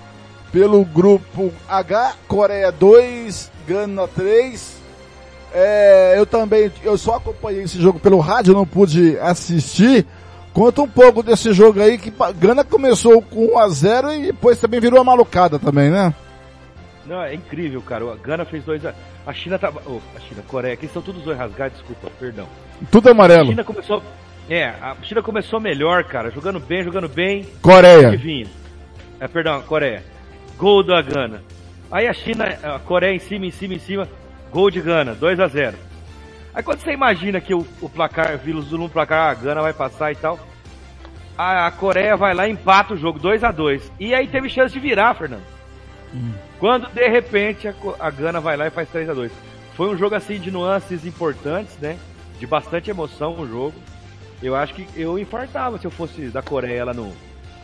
pelo grupo H, Coreia 2, Gana 3. É, eu também, eu só acompanhei esse jogo pelo rádio, não pude assistir. Conta um pouco desse jogo aí que Gana começou com 1 a 0 e depois também virou uma malucada também, né? Não, é incrível, cara. A Gana fez dois a... A China tava... Oh, a China, a Coreia, aqui são todos dois rasgados, desculpa, perdão. Tudo A amarelo. China começou... É, a China começou melhor, cara. Jogando bem, jogando bem. Coreia. Que vinha. É, perdão, Coreia. Gol da Gana. Aí a China, a Coreia em cima, em cima, em cima. Gol de Gana, 2 a 0 Aí quando você imagina que o, o placar, Vilos no placar, a Gana vai passar e tal. A, a Coreia vai lá e empata o jogo, 2 a 2 E aí teve chance de virar, Fernando. Quando de repente a, a Gana vai lá e faz 3 a 2 Foi um jogo assim de nuances importantes, né? De bastante emoção o jogo. Eu acho que eu infartava se eu fosse da Coreia lá no,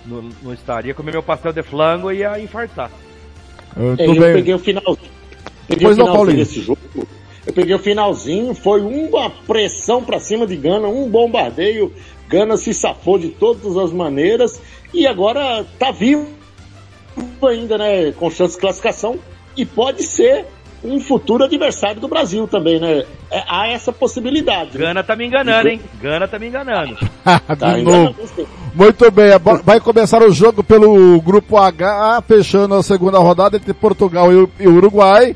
no, no estádio. Ia comer meu pastel de flango e ia infartar. Eu É, eu bem. peguei o finalzinho. Peguei Depois o não, finalzinho Paulinho. desse jogo. Eu peguei o finalzinho, foi uma pressão pra cima de Gana, um bombardeio. Gana se safou de todas as maneiras e agora tá vivo ainda, né? Com chance de classificação e pode ser um futuro adversário do Brasil também, né? É, há essa possibilidade. né? Gana tá me enganando, hein? Gana tá me enganando. de Tá, não. Muito bem, vai começar o jogo pelo grupo H, fechando a segunda rodada entre Portugal e Uruguai.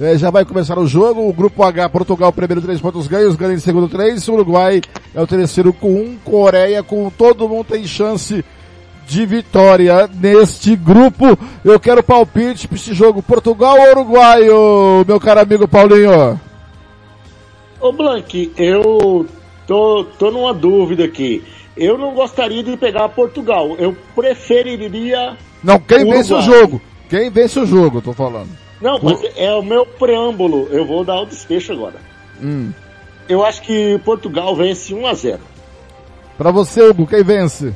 É, já vai começar o jogo, o grupo H, Portugal primeiro três pontos ganhos, Gana em segundo três, Uruguai é o terceiro com um, Coreia com todo mundo tem chance de vitória neste grupo. Eu quero palpite para esse jogo, Portugal ou Uruguai, ô, meu caro amigo Paulinho? Ô Blank, eu tô, tô numa dúvida aqui. Eu não gostaria de pegar Portugal. Eu preferiria. Não, quem vence o Uruguai. jogo? Quem vence o jogo, tô falando. Não, mas é o meu preâmbulo. Eu vou dar o desfecho agora. Hum. Eu acho que Portugal vence 1 a 0 Pra você, Hugo, quem vence?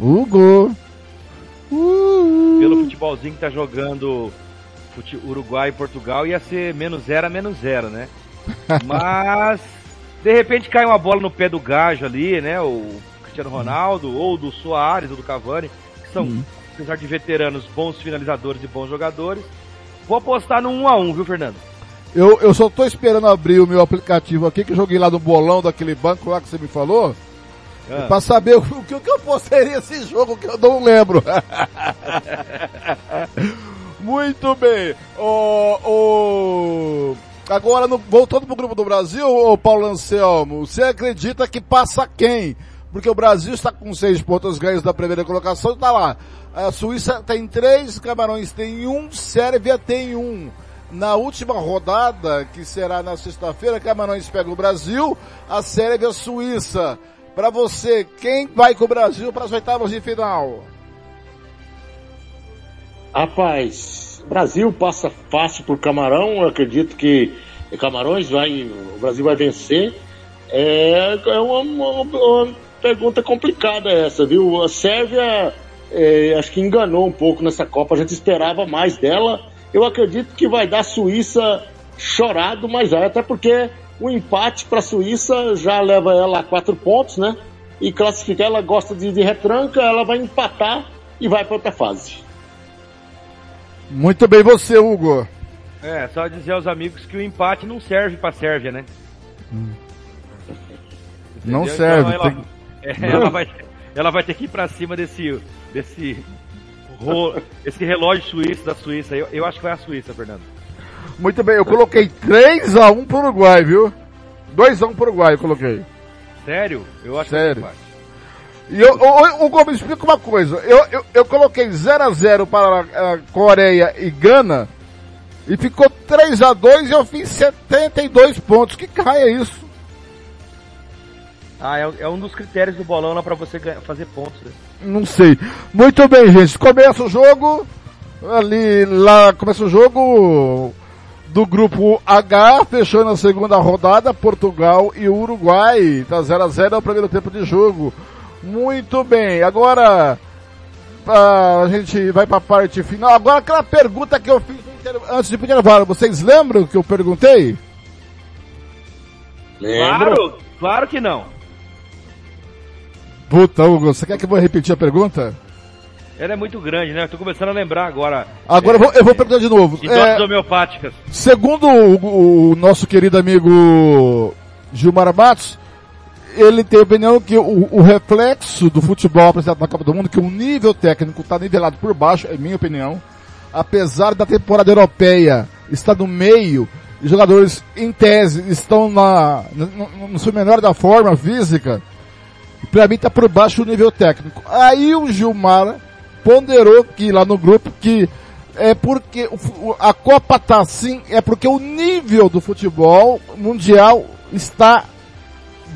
Hugo. Pelo futebolzinho que tá jogando fute- Uruguai e Portugal, ia ser menos zero a menos zero, né? Mas, de repente cai uma bola no pé do Gajo ali, né? O Cristiano Ronaldo, ou do Soares, ou do Cavani, que são, apesar de veteranos, bons finalizadores e bons jogadores. Vou apostar no 1 a 1 viu, Fernando? Eu, eu só tô esperando abrir o meu aplicativo aqui, que eu joguei lá no bolão daquele banco lá que você me falou. Ah. Pra saber o que, o que eu postei nesse jogo que eu não lembro. Muito bem. O, o... Agora, no- voltando pro grupo do Brasil, o Paulo Anselmo, você acredita que passa quem? Porque o Brasil está com seis pontos ganhos da primeira colocação, tá lá. A Suíça tem três, Camarões tem um, Sérvia tem um. Na última rodada, que será na sexta-feira, Camarões pega o Brasil, a Sérvia a Suíça. Para você, quem vai com o Brasil para as oitavas de final? Rapaz, Brasil passa fácil por Camarão, eu acredito que Camarões vai, o Brasil vai vencer. É, é uma, uma- uma pergunta complicada essa, viu? A Sérvia é, acho que enganou um pouco nessa Copa, a gente esperava mais dela. Eu acredito que vai dar Suíça chorado, mas vai, até porque o empate para a Suíça já leva ela a quatro pontos, né? E classificar, ela gosta de, de retranca, ela vai empatar e vai para outra fase. Muito bem você, Hugo. É, só dizer aos amigos que o empate não serve pra Sérvia, né? Não Entendeu? serve. Então ela, tem- é, ela vai, ela vai ter que ir pra cima desse, desse, ro- esse relógio suíço da Suíça. Eu, eu acho que vai a Suíça, Fernando. Muito bem, eu coloquei 3x1 pro Uruguai, viu? 2x1 pro Uruguai eu coloquei. Sério? Eu acho Sério. que empate. E eu, o, o Gomes, me explica uma coisa. Eu, eu, eu coloquei 0x0 para a Coreia e Gana e ficou 3x2 e eu fiz 72 pontos. Que caia isso? Ah, é, é um dos critérios do bolão lá pra você ganhar- fazer pontos. né? Não sei. Muito bem, gente. Começa o jogo. Ali, lá, começa o jogo do grupo H, fechando a segunda rodada, Portugal e Uruguai. Tá 0 a 0 é o primeiro tempo de jogo. Muito bem. Agora, ah, a gente vai pra parte final. Agora, aquela pergunta que eu fiz antes de intervalo. Vocês lembram que eu perguntei? Claro, claro que não. Puta, Hugo, você quer que eu vou repetir a pergunta? Ela é muito grande, né? Eu tô começando a lembrar agora. Agora eu vou, eu vou perguntar de novo. De doses É, homeopáticas. Segundo o, o nosso querido amigo Gilmar Matos, ele tem a opinião que o, o reflexo do futebol apresentado na Copa do Mundo, que o nível técnico está nivelado por baixo, é minha opinião. Apesar da temporada europeia estar no meio, os jogadores, em tese, estão na, no, no seu menor da forma física, pra mim tá por baixo o nível técnico. Aí o Gilmar ponderou que lá no grupo que é porque a Copa tá assim, é porque o nível do futebol mundial está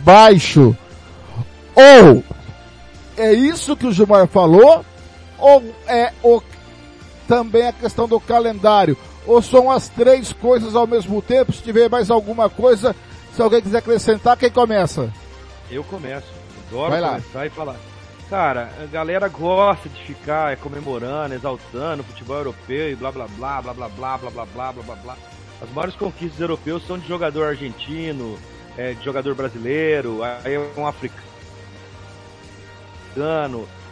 baixo. Ou é isso que o Gilmar falou, ou é o, também a questão do calendário, ou são as três coisas ao mesmo tempo, se tiver mais alguma coisa, se alguém quiser acrescentar, quem começa? Eu começo. Adoro Vai lá. começar e falar. Cara, a galera gosta de ficar é, comemorando, exaltando o futebol europeu e blá blá blá blá blá blá blá blá blá blá blá. As maiores conquistas europeus são de jogador argentino, é, de jogador brasileiro, aí é um africano,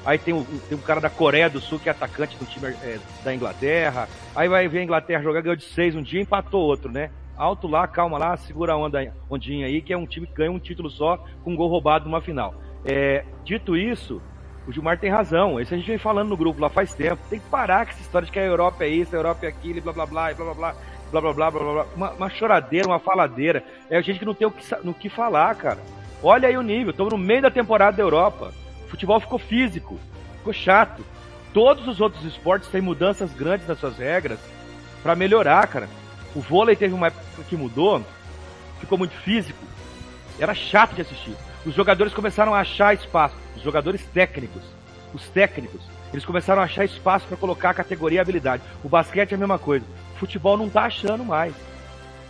aí tem um, tem um cara da Coreia do Sul que é atacante do time é, da Inglaterra, aí vai ver a Inglaterra jogar, ganhou de seis um dia e empatou outro, né? Alto lá, calma lá, segura a onda, ondinha aí, que é um time que ganha um título só com um gol roubado numa final. É, dito isso, o Gilmar tem razão. Isso a gente vem falando no grupo lá faz tempo. Tem que parar com essa história de que a Europa é isso, a Europa é aquilo, blá blá blá, blá blá blá, blá blá blá blá blá. Uma, uma choradeira, uma faladeira. É a gente que não tem o que, no que falar, cara. Olha aí o nível, estamos no meio da temporada da Europa. O futebol ficou físico, ficou chato. Todos os outros esportes têm mudanças grandes nas suas regras para melhorar, cara. O vôlei teve uma época que mudou, ficou muito físico, era chato de assistir. Os jogadores começaram a achar espaço, os jogadores técnicos, os técnicos, eles começaram a achar espaço para colocar a categoria e habilidade. O basquete é a mesma coisa. O futebol não tá achando mais.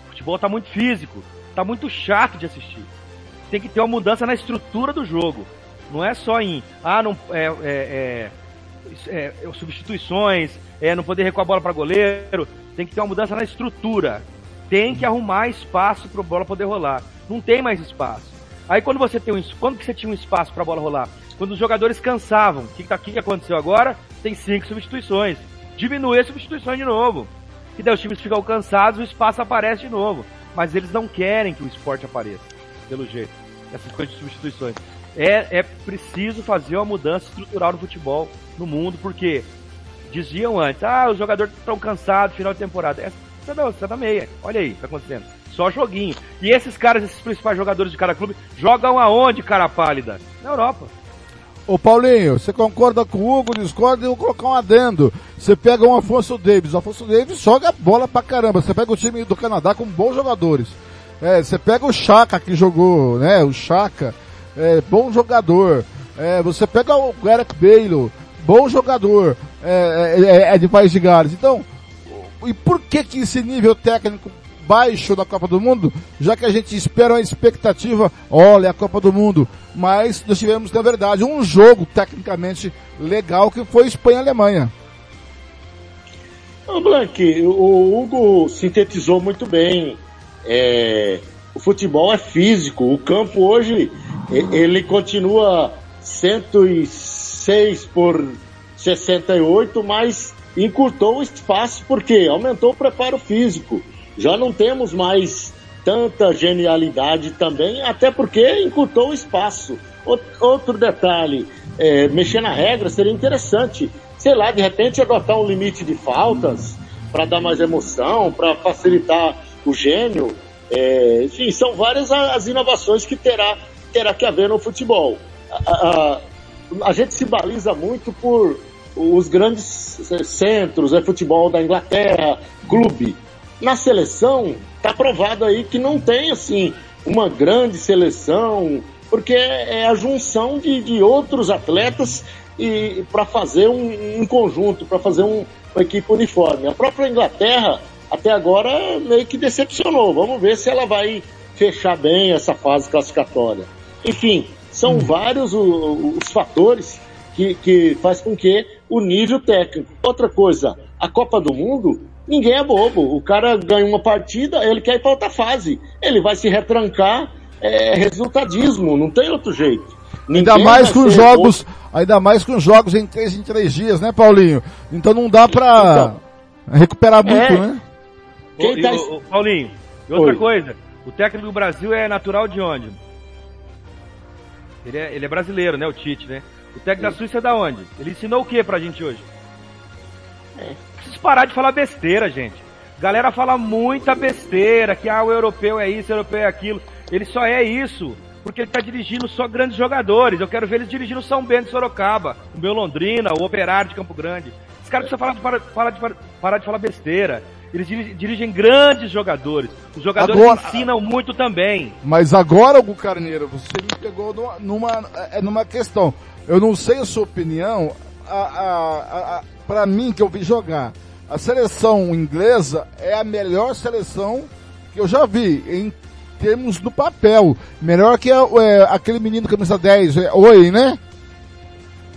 O futebol tá muito físico, tá muito chato de assistir. Tem que ter uma mudança na estrutura do jogo. Não é só em, ah, não, é, é, é, é, substituições, é, não poder recuar a bola para goleiro. Tem que ter uma mudança na estrutura. Tem que arrumar espaço para a bola poder rolar. Não tem mais espaço. Aí quando você tem um, quando que você tinha um espaço para a bola rolar? Quando os jogadores cansavam. O que, tá- que que aconteceu agora? Tem cinco substituições. Diminuir as substituições de novo. e daí os times ficam cansados, o espaço aparece de novo. Mas eles não querem que o esporte apareça, pelo jeito. Essas coisas de substituições. É, é preciso fazer uma mudança estrutural no futebol, no mundo, porque diziam antes, ah, os jogadores estão cansados, final de temporada. Essa não, você tá meia. Olha aí tá acontecendo. Só joguinho. E esses caras, esses principais jogadores de cada clube, jogam aonde, cara pálida? Na Europa. Ô Paulinho, você concorda com o Hugo, discorda e eu vou colocar um adendo. Você pega um Afonso Davis, o Afonso Davis joga bola pra caramba. Você pega o time do Canadá com bons jogadores. É, você pega o Chaka que jogou, né? O Chaka, é, bom jogador. É, você pega o Gareth Bale, bom jogador, é, é, é de País de Gales. Então, e por que que esse nível técnico baixo da Copa do Mundo, já que a gente espera uma expectativa, olha a Copa do Mundo, mas nós tivemos, na verdade, um jogo tecnicamente legal que foi Espanha-Alemanha. Ô Blank, o Hugo sintetizou muito bem. É, o futebol é físico. O campo hoje, ele continua 106 por 68, mas encurtou o espaço porque aumentou o preparo físico. Já não temos mais tanta genialidade também, até porque encurtou o espaço. Outro detalhe, é, mexer na regra seria interessante. Sei lá, de repente adotar um limite de faltas para dar mais emoção, para facilitar o gênio. É, enfim, são várias as inovações que terá, terá que haver no futebol. A, a, a gente se baliza muito por os grandes centros, é futebol da Inglaterra, clube. Na seleção, tá provado aí que não tem, assim, uma grande seleção, porque é a junção de, de outros atletas e para fazer um, um conjunto, para fazer um, uma equipe uniforme. A própria Inglaterra, até agora, meio que decepcionou. Vamos ver se ela vai fechar bem essa fase classificatória. Enfim, são hum. vários os, os fatores que, que faz com que o nível técnico. Outra coisa, a Copa do Mundo Ninguém é bobo. O cara ganha uma partida, ele quer ir para outra fase. Ele vai se retrancar, é resultadismo, não tem outro jeito. Ninguém ainda mais com jogos, bobo. ainda mais com jogos em três em três dias, né, Paulinho? Então não dá para então, recuperar muito, é. né? Quem tá... o, o, Paulinho, e outra Oi. coisa, o técnico do Brasil é natural de onde? Ele é, ele é brasileiro, né, o Tite, né? O técnico da Suíça é da onde? Ele ensinou o que pra gente hoje? É parar de falar besteira, gente. Galera fala muita besteira, que ah, o europeu é isso, o europeu é aquilo. Ele só é isso porque ele está dirigindo só grandes jogadores. Eu quero ver eles dirigindo São Bento de Sorocaba, o meu Londrina, o Operário de Campo Grande. Os caras precisam parar, parar, de, parar de falar besteira. Eles dirigem grandes jogadores. Os jogadores agora, ensinam muito também. Mas agora, Hugo Carneiro, você me pegou numa, numa, é, numa questão. Eu não sei a sua opinião. A, a, a, para mim, que eu vi jogar, a seleção inglesa é a melhor seleção que eu já vi em termos do papel. Melhor que é, aquele menino camisa 10, é, Oi, né?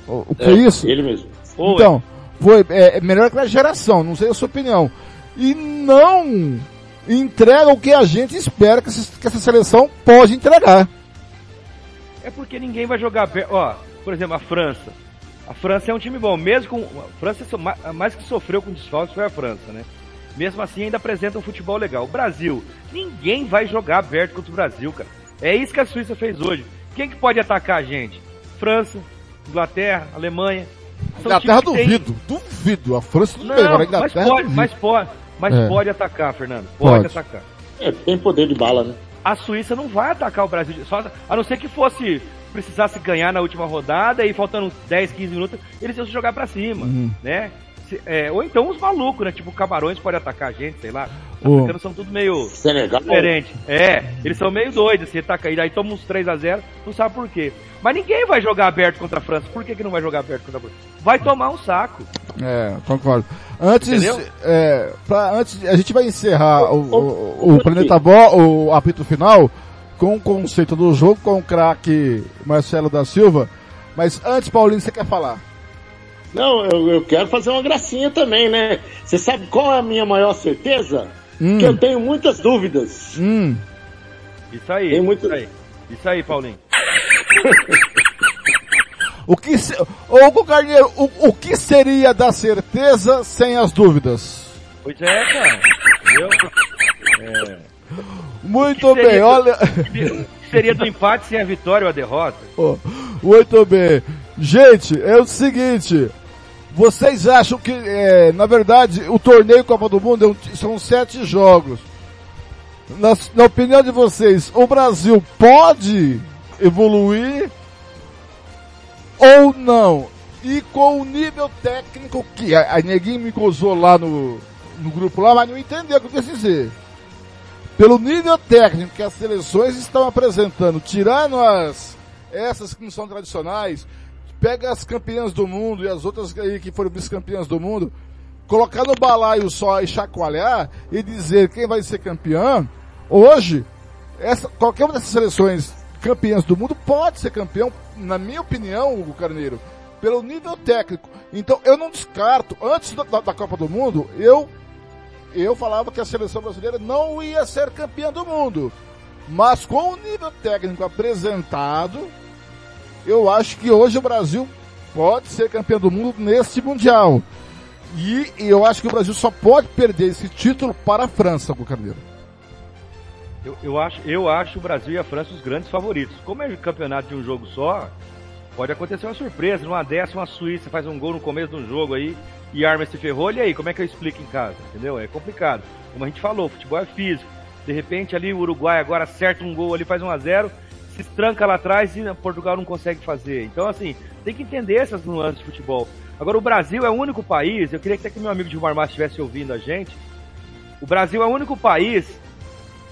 O, o que é, é isso? Ele mesmo. Então, foi é, é, melhor que a geração, não sei a sua opinião. E não entrega o que a gente espera que essa, que essa seleção pode entregar. É porque ninguém vai jogar, ó, por exemplo, a França. A França é um time bom, mesmo com. A França mais que sofreu com desfalques foi a França, né? Mesmo assim ainda apresenta um futebol legal. O Brasil, ninguém vai jogar aberto contra o Brasil, cara. É isso que a Suíça fez hoje. Quem que pode atacar a gente? França, Inglaterra, Alemanha. São Inglaterra duvido, tem... duvido. A França não, bem, agora a Inglaterra mas pode, mas pode, mas é. pode atacar, Fernando. Pode, pode, atacar. É, tem poder de bala, né? A Suíça não vai atacar o Brasil, só, a não ser que fosse precisasse ganhar na última rodada e faltando 10, 15 minutos, eles iam se jogar para cima, uhum. né? É, ou então os malucos, né? Tipo, camarões podem atacar a gente, sei lá. Os oh. africanos são tudo meio Senegal. diferente. É, eles são meio doidos, assim, ataca, e aí toma uns 3 a 0 não sabe por quê. Mas ninguém vai jogar aberto contra a França. Por que, que não vai jogar aberto contra a França? Vai tomar um saco. É, concordo. Antes, é, pra, antes a gente vai encerrar o, o, o Planeta Bó, o apito final, com o conceito do jogo, com o craque Marcelo da Silva. Mas antes, Paulinho, você quer falar? Não, eu, eu quero fazer uma gracinha também, né? Você sabe qual é a minha maior certeza? Hum. Que eu tenho muitas dúvidas. Hum. Isso aí, Tem muito... isso aí. Isso aí, Paulinho. o que se... Ô, Carneiro, o, o que seria da certeza sem as dúvidas? Pois é, cara. Entendeu? É. Muito bem, do- olha. Seria do empate sem a vitória ou a derrota? Ó, Muito bem. Gente, é o seguinte. Vocês acham que, é, na verdade, o torneio Copa do Mundo é um- são sete jogos. Na, na opinião de vocês, o Brasil pode evoluir ou não? E com o nível técnico que a, a Neguinho me gozou lá no, no grupo lá, mas não entendeu o que eu quis dizer. Pelo nível técnico que as seleções estão apresentando, tirando as essas que não são tradicionais, pega as campeãs do mundo e as outras que foram vice-campeãs do mundo, colocar no balaio só e chacoalhar e dizer quem vai ser campeão, hoje, essa, qualquer uma dessas seleções campeãs do mundo pode ser campeão, na minha opinião, Hugo Carneiro, pelo nível técnico. Então eu não descarto, antes da- da Copa do Mundo, eu eu falava que a seleção brasileira não ia ser campeã do mundo. Mas com o nível técnico apresentado, eu acho que hoje o Brasil pode ser campeão do mundo nesse Mundial. E eu acho que o Brasil só pode perder esse título para a França, com. Eu, eu, acho, eu acho o Brasil e a França os grandes favoritos. Como é campeonato de um jogo só, pode acontecer uma surpresa. Numa dessa, uma Suíça faz um gol no começo um jogo aí e arma esse ferrolho. E aí, como é que eu explico em casa? Entendeu? É complicado. Como a gente falou, futebol é físico. De repente ali o Uruguai agora acerta um gol ali, faz 1 a 0 se tranca lá atrás e Portugal não consegue fazer. Então, assim, tem que entender essas nuances de futebol. Agora, o Brasil é o único país, eu queria que até que meu amigo Gilmar Matos estivesse ouvindo a gente. O Brasil é o único país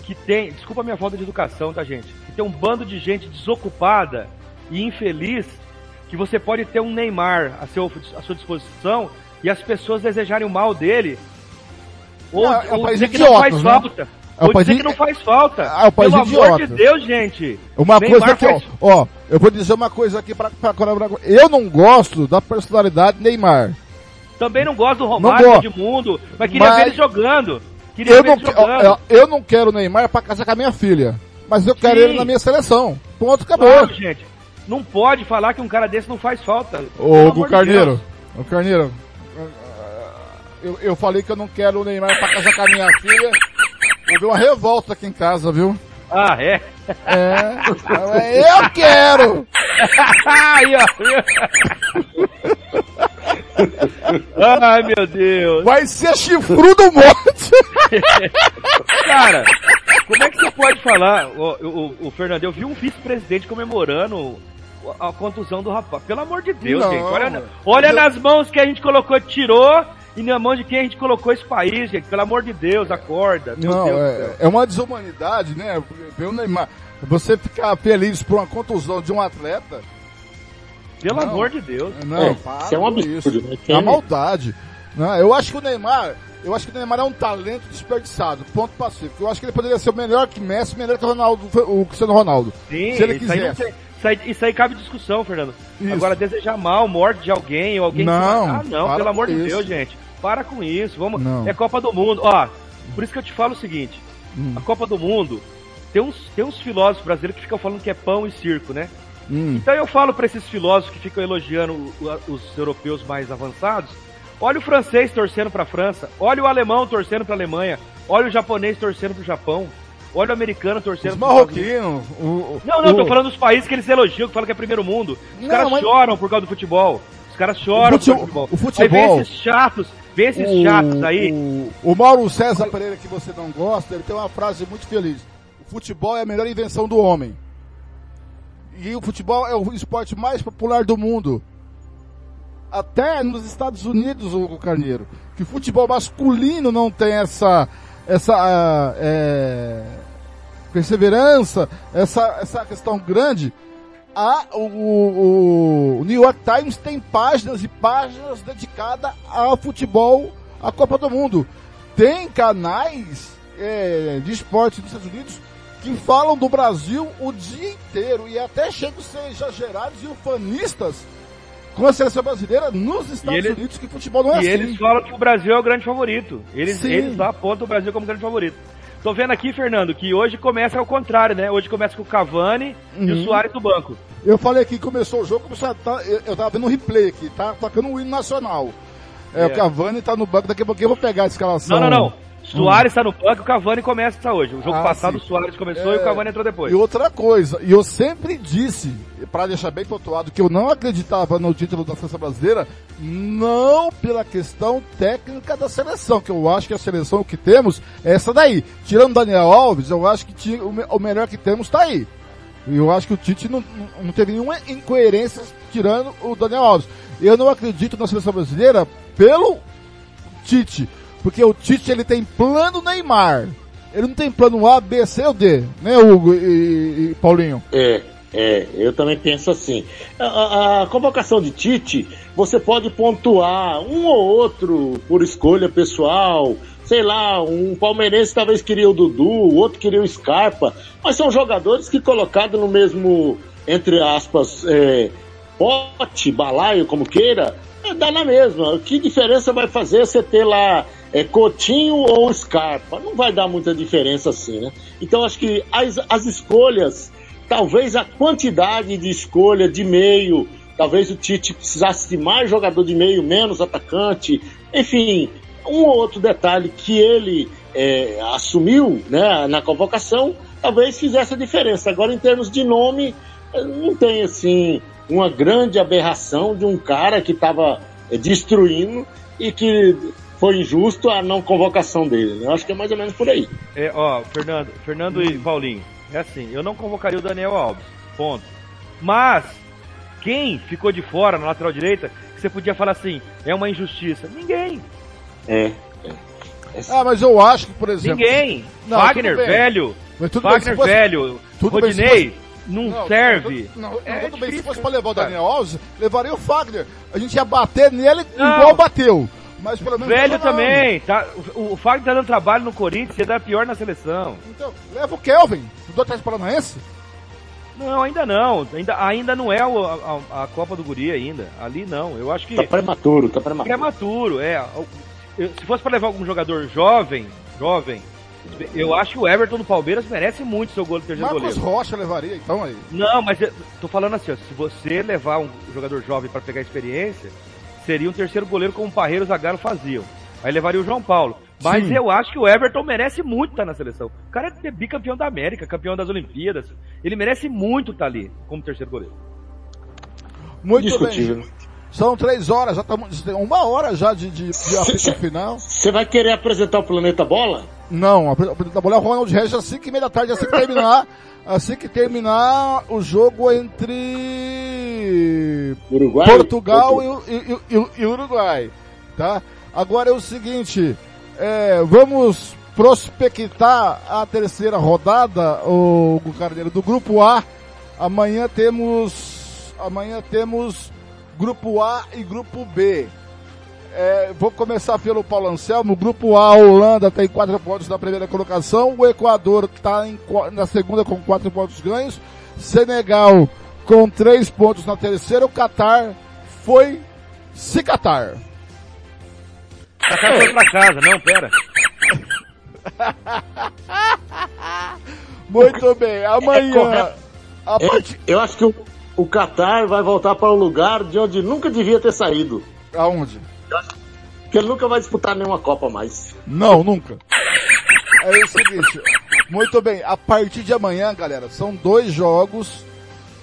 que tem, desculpa a minha falta de educação, tá gente? Que tem um bando de gente desocupada e infeliz que você pode ter um Neymar a, seu, a sua disposição e as pessoas desejarem o mal dele. Ou, Não, é um ou dizer que não faz né? falta. É um país dizer que não faz falta. É um país Pelo de amor de. Deus, gente. Uma Neymar coisa aqui, ó, faz- ó, eu vou dizer uma coisa aqui pra, pra Eu não gosto da personalidade Neymar. Também não gosto do Romário de mundo, mas queria Mas- ver ele jogando. Queria Eu ver não, ele que- jogando. eu, eu não quero Neymar pra casar com a minha filha. Mas eu quero Sim. ele na minha seleção. Ponto, acabou. Claro, gente. Não pode falar que um cara desse não faz falta. Ô, Hugo Carneiro, ô Carneiro, eu, eu falei que eu não quero o Neymar pra casar com a minha filha. Houve uma revolta aqui em casa, viu? Ah, é? É, eu quero! Ó. Ai, meu Deus. Vai ser chifrudo morte! Cara, como é que você pode falar? O, o, o Fernando, eu vi um vice-presidente comemorando a contusão do rapaz. Pelo amor de Deus, Não, gente. Olha, olha eu- nas mãos que a gente colocou, tirou, e na mão de quem a gente colocou esse país, gente. Pelo amor de Deus, acorda. Meu Não, Deus do céu. é, é uma desumanidade, né? Ver o Neymar. Você ficar feliz por uma contusão de um atleta. Pelo Não. amor de Deus. Não, É, para isso é um absurdo, isso. né? É uma maldade. Não, eu acho que o Neymar, eu acho que o Neymar é um talento desperdiçado, ponto pacífico. Eu acho que ele poderia ser o melhor que Messi, melhor que o Ronaldo, o Cristiano Ronaldo. Sim, se ele isso tem- isso, aí, isso aí cabe discussão, Fernando. Isso. Agora, desejar mal, morte de alguém, ou alguém Não, se matar, não, pelo amor com de isso. Deus, gente. Para com isso, vamos. Não. É Copa do Mundo. Ó, por isso que eu te falo o seguinte: Hum. a Copa do Mundo tem uns, tem uns filósofos brasileiros que ficam falando que é pão e circo, né? Hum. Então eu falo pra esses filósofos que ficam elogiando os europeus mais avançados, olha o francês torcendo pra França, olha o alemão torcendo pra Alemanha, olha o japonês torcendo pro Japão, olha o americano torcendo Os marroquinos. o- Não, não, o- tô falando dos países que eles elogiam, que falam que é primeiro mundo. Os Não, caras mas- choram por causa do futebol. Os caras choram O fute- por causa do futebol. o futebol- Aí vem esses chatos, vem esses o- chatos aí. O, o Mauro César Pereira, que você não gosta, ele tem uma frase muito feliz. O futebol é a melhor invenção do homem. E o futebol é o esporte mais popular do mundo. Até nos Estados Unidos, o Carneiro. Que o futebol masculino não tem essa, essa ah, é, perseverança, essa, essa questão grande. A, o, o- o New York Times tem páginas e páginas dedicadas ao futebol, à Copa do Mundo. Tem canais é, de esporte dos Estados Unidos que falam do Brasil o dia inteiro e até chegam a ser exagerados e ufanistas com a seleção brasileira nos Estados eles- Unidos, que futebol não é e assim. eles falam que o Brasil é o grande favorito. Eles, Sim. eles apontam o Brasil como grande favorito. Tô vendo aqui, Fernando, que hoje começa ao contrário, né? Hoje começa com o Cavani e o Uhum. Soares do banco. Eu falei que começou o jogo, começou a tá- eu, eu tava vendo um replay aqui, tá tocando o hino nacional. É, É. o Cavani tá no banco, daqui a pouquinho eu vou pegar a escalação. Não, não, não. Soares tá no banco, o Cavani começa hoje. O jogo Ah, passado sim. o Soares começou e É, o Cavani entrou depois. E outra coisa, e eu sempre disse, para deixar bem pontuado, que eu não acreditava no título da seleção brasileira, não pela questão técnica da seleção, que eu acho que a seleção que temos é essa daí. Tirando o Daniel Alves, eu acho que ti- o me- o melhor que temos tá aí. E eu acho que o Tite não- não teve nenhuma incoerência tirando o Daniel Alves. Eu não acredito na seleção brasileira pelo Tite. Porque o Tite ele tem plano Neymar. Ele não tem plano A, B, C ou D, né, Hugo e, e- Paulinho? É, é, eu também penso assim. A, a- convocação de Tite, você pode pontuar um ou outro por escolha pessoal. Sei lá, um palmeirense talvez queria o Dudu, o outro queria o Scarpa. Mas são jogadores que colocados no mesmo, entre aspas, é, pote, balaio, como queira, dá na mesma. Que diferença vai fazer você ter lá é, Coutinho ou Scarpa? Não vai dar muita diferença assim, né? Então acho que as, as escolhas, talvez a quantidade de escolha de meio, talvez o Tite precisasse de mais jogador de meio, menos atacante, enfim, um ou outro detalhe que ele é, assumiu né, na convocação, talvez fizesse a diferença. Agora, em termos de nome, não tem assim uma grande aberração de um cara que estava destruindo e que foi injusto a não convocação dele. né? Eu acho que é mais ou menos por aí. É, ó, Fernando, Fernando e Paulinho, é assim, eu não convocaria o Daniel Alves, ponto. Mas, quem ficou de fora na lateral direita, que você podia falar assim, é uma injustiça? Ninguém. É. Ah, mas eu acho que, por exemplo... Ninguém. Não, Wagner, tudo bem. velho. Mas tudo bem, Wagner, se fosse- velho. tudo bem, Rodinei, fosse- não, Não, serve. Não, não, É tudo bem, se difícil, fosse pra levar o. Daniel Alves, levaria o Fagner. A gente ia bater nele Não. igual bateu. Mas pelo menos... Velho também. Tá, o, o Fagner tá dando trabalho no Corinthians, ia dar pior na seleção. Então, leva o Kelvin, do Atlético Paranaense. Não, ainda não. Ainda, ainda não é o- a, a Copa do Guri ainda. Ali não. Eu acho que Tá prematuro, tá prematuro. prematuro, é. Eu- se fosse para levar algum jogador jovem, jovem, eu acho que o Everton do Palmeiras merece muito seu gol terceiro Marcos goleiro. Rocha levaria, então, aí. Não, mas eu tô falando assim, ó, se você levar um jogador jovem para pegar experiência, seria um terceiro goleiro como o Parreiro e o Zagallo faziam. Aí levaria o João Paulo. Mas Sim. eu acho que o Everton merece muito estar na seleção. O cara é bicampeão da América, campeão das Olimpíadas. Ele merece muito estar ali como terceiro goleiro. Muito Discutível. bem. São três horas, já estamos... Uma hora já de, de, de apito final. Você vai querer apresentar o Planeta Bola? Não, a pre- da bola é o Ronald Regis às 5 e meia da tarde, assim que terminar, assim que terminar o jogo entre Uruguai? Portugal e, o- e- e- e Uruguai, tá? Agora é o seguinte, é, vamos prospectar a terceira rodada, o Carneiro, do Grupo A. Amanhã temos, amanhã temos Grupo A e Grupo B. É, vou começar pelo Paulo Anselmo. Grupo A, a Holanda tem quatro pontos na primeira colocação. O Equador está na segunda com quatro pontos ganhos. Senegal com três pontos na terceira. O Catar foi se Catar. Catar foi pra casa, não, pera. Muito bem. Amanhã. correto. a É, partir... eu acho que o, o Qatar vai voltar para o lugar de onde nunca devia ter saído. Aonde? Porque ele nunca vai disputar nenhuma Copa mais. Não, nunca. É o seguinte, muito bem, a partir de amanhã, galera, são dois jogos,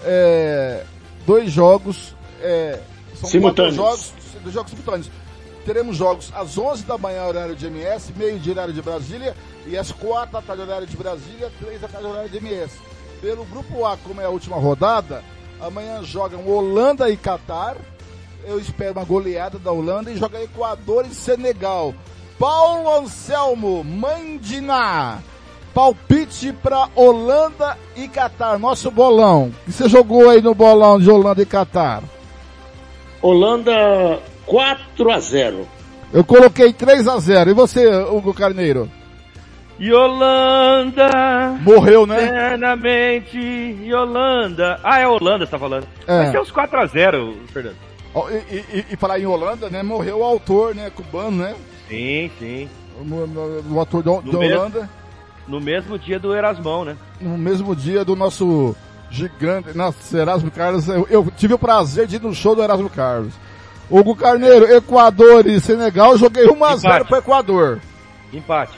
é, dois jogos, é, são Simultâneos. jogos, dois jogos simultâneos. Teremos jogos às 11 da manhã, horário de MS, meio dia, horário de Brasília, e às 4 da tarde, horário de Brasília, 3 da tarde, horário de MS. Pelo grupo A, como é a última rodada, amanhã jogam Holanda e Catar, eu espero uma goleada da Holanda e joga Equador e Senegal. Paulo Anselmo, Mandina, palpite para Holanda e Catar, nosso bolão. O que você jogou aí no bolão de Holanda e Catar? Holanda 4 a 0. Eu coloquei 3 a 0 E você, Hugo Carneiro? Yolanda! Morreu, né? Eternamente, Yolanda. Ah, é a Holanda, você tá falando. É. Vai ser uns 4x0, Fernando. E, e- e falar em Holanda, né? Morreu o autor, né? Cubano, né? Sim, sim. O, o ator da No da mesmo- Holanda. No mesmo dia do Erasmão, né? no mesmo dia do nosso gigante, nossa, Erasmo Carlos, eu, eu tive o prazer de ir no show do Erasmo Carlos. Hugo Carneiro, Equador e Senegal, joguei 1x0 Empate. pro Equador. Empate.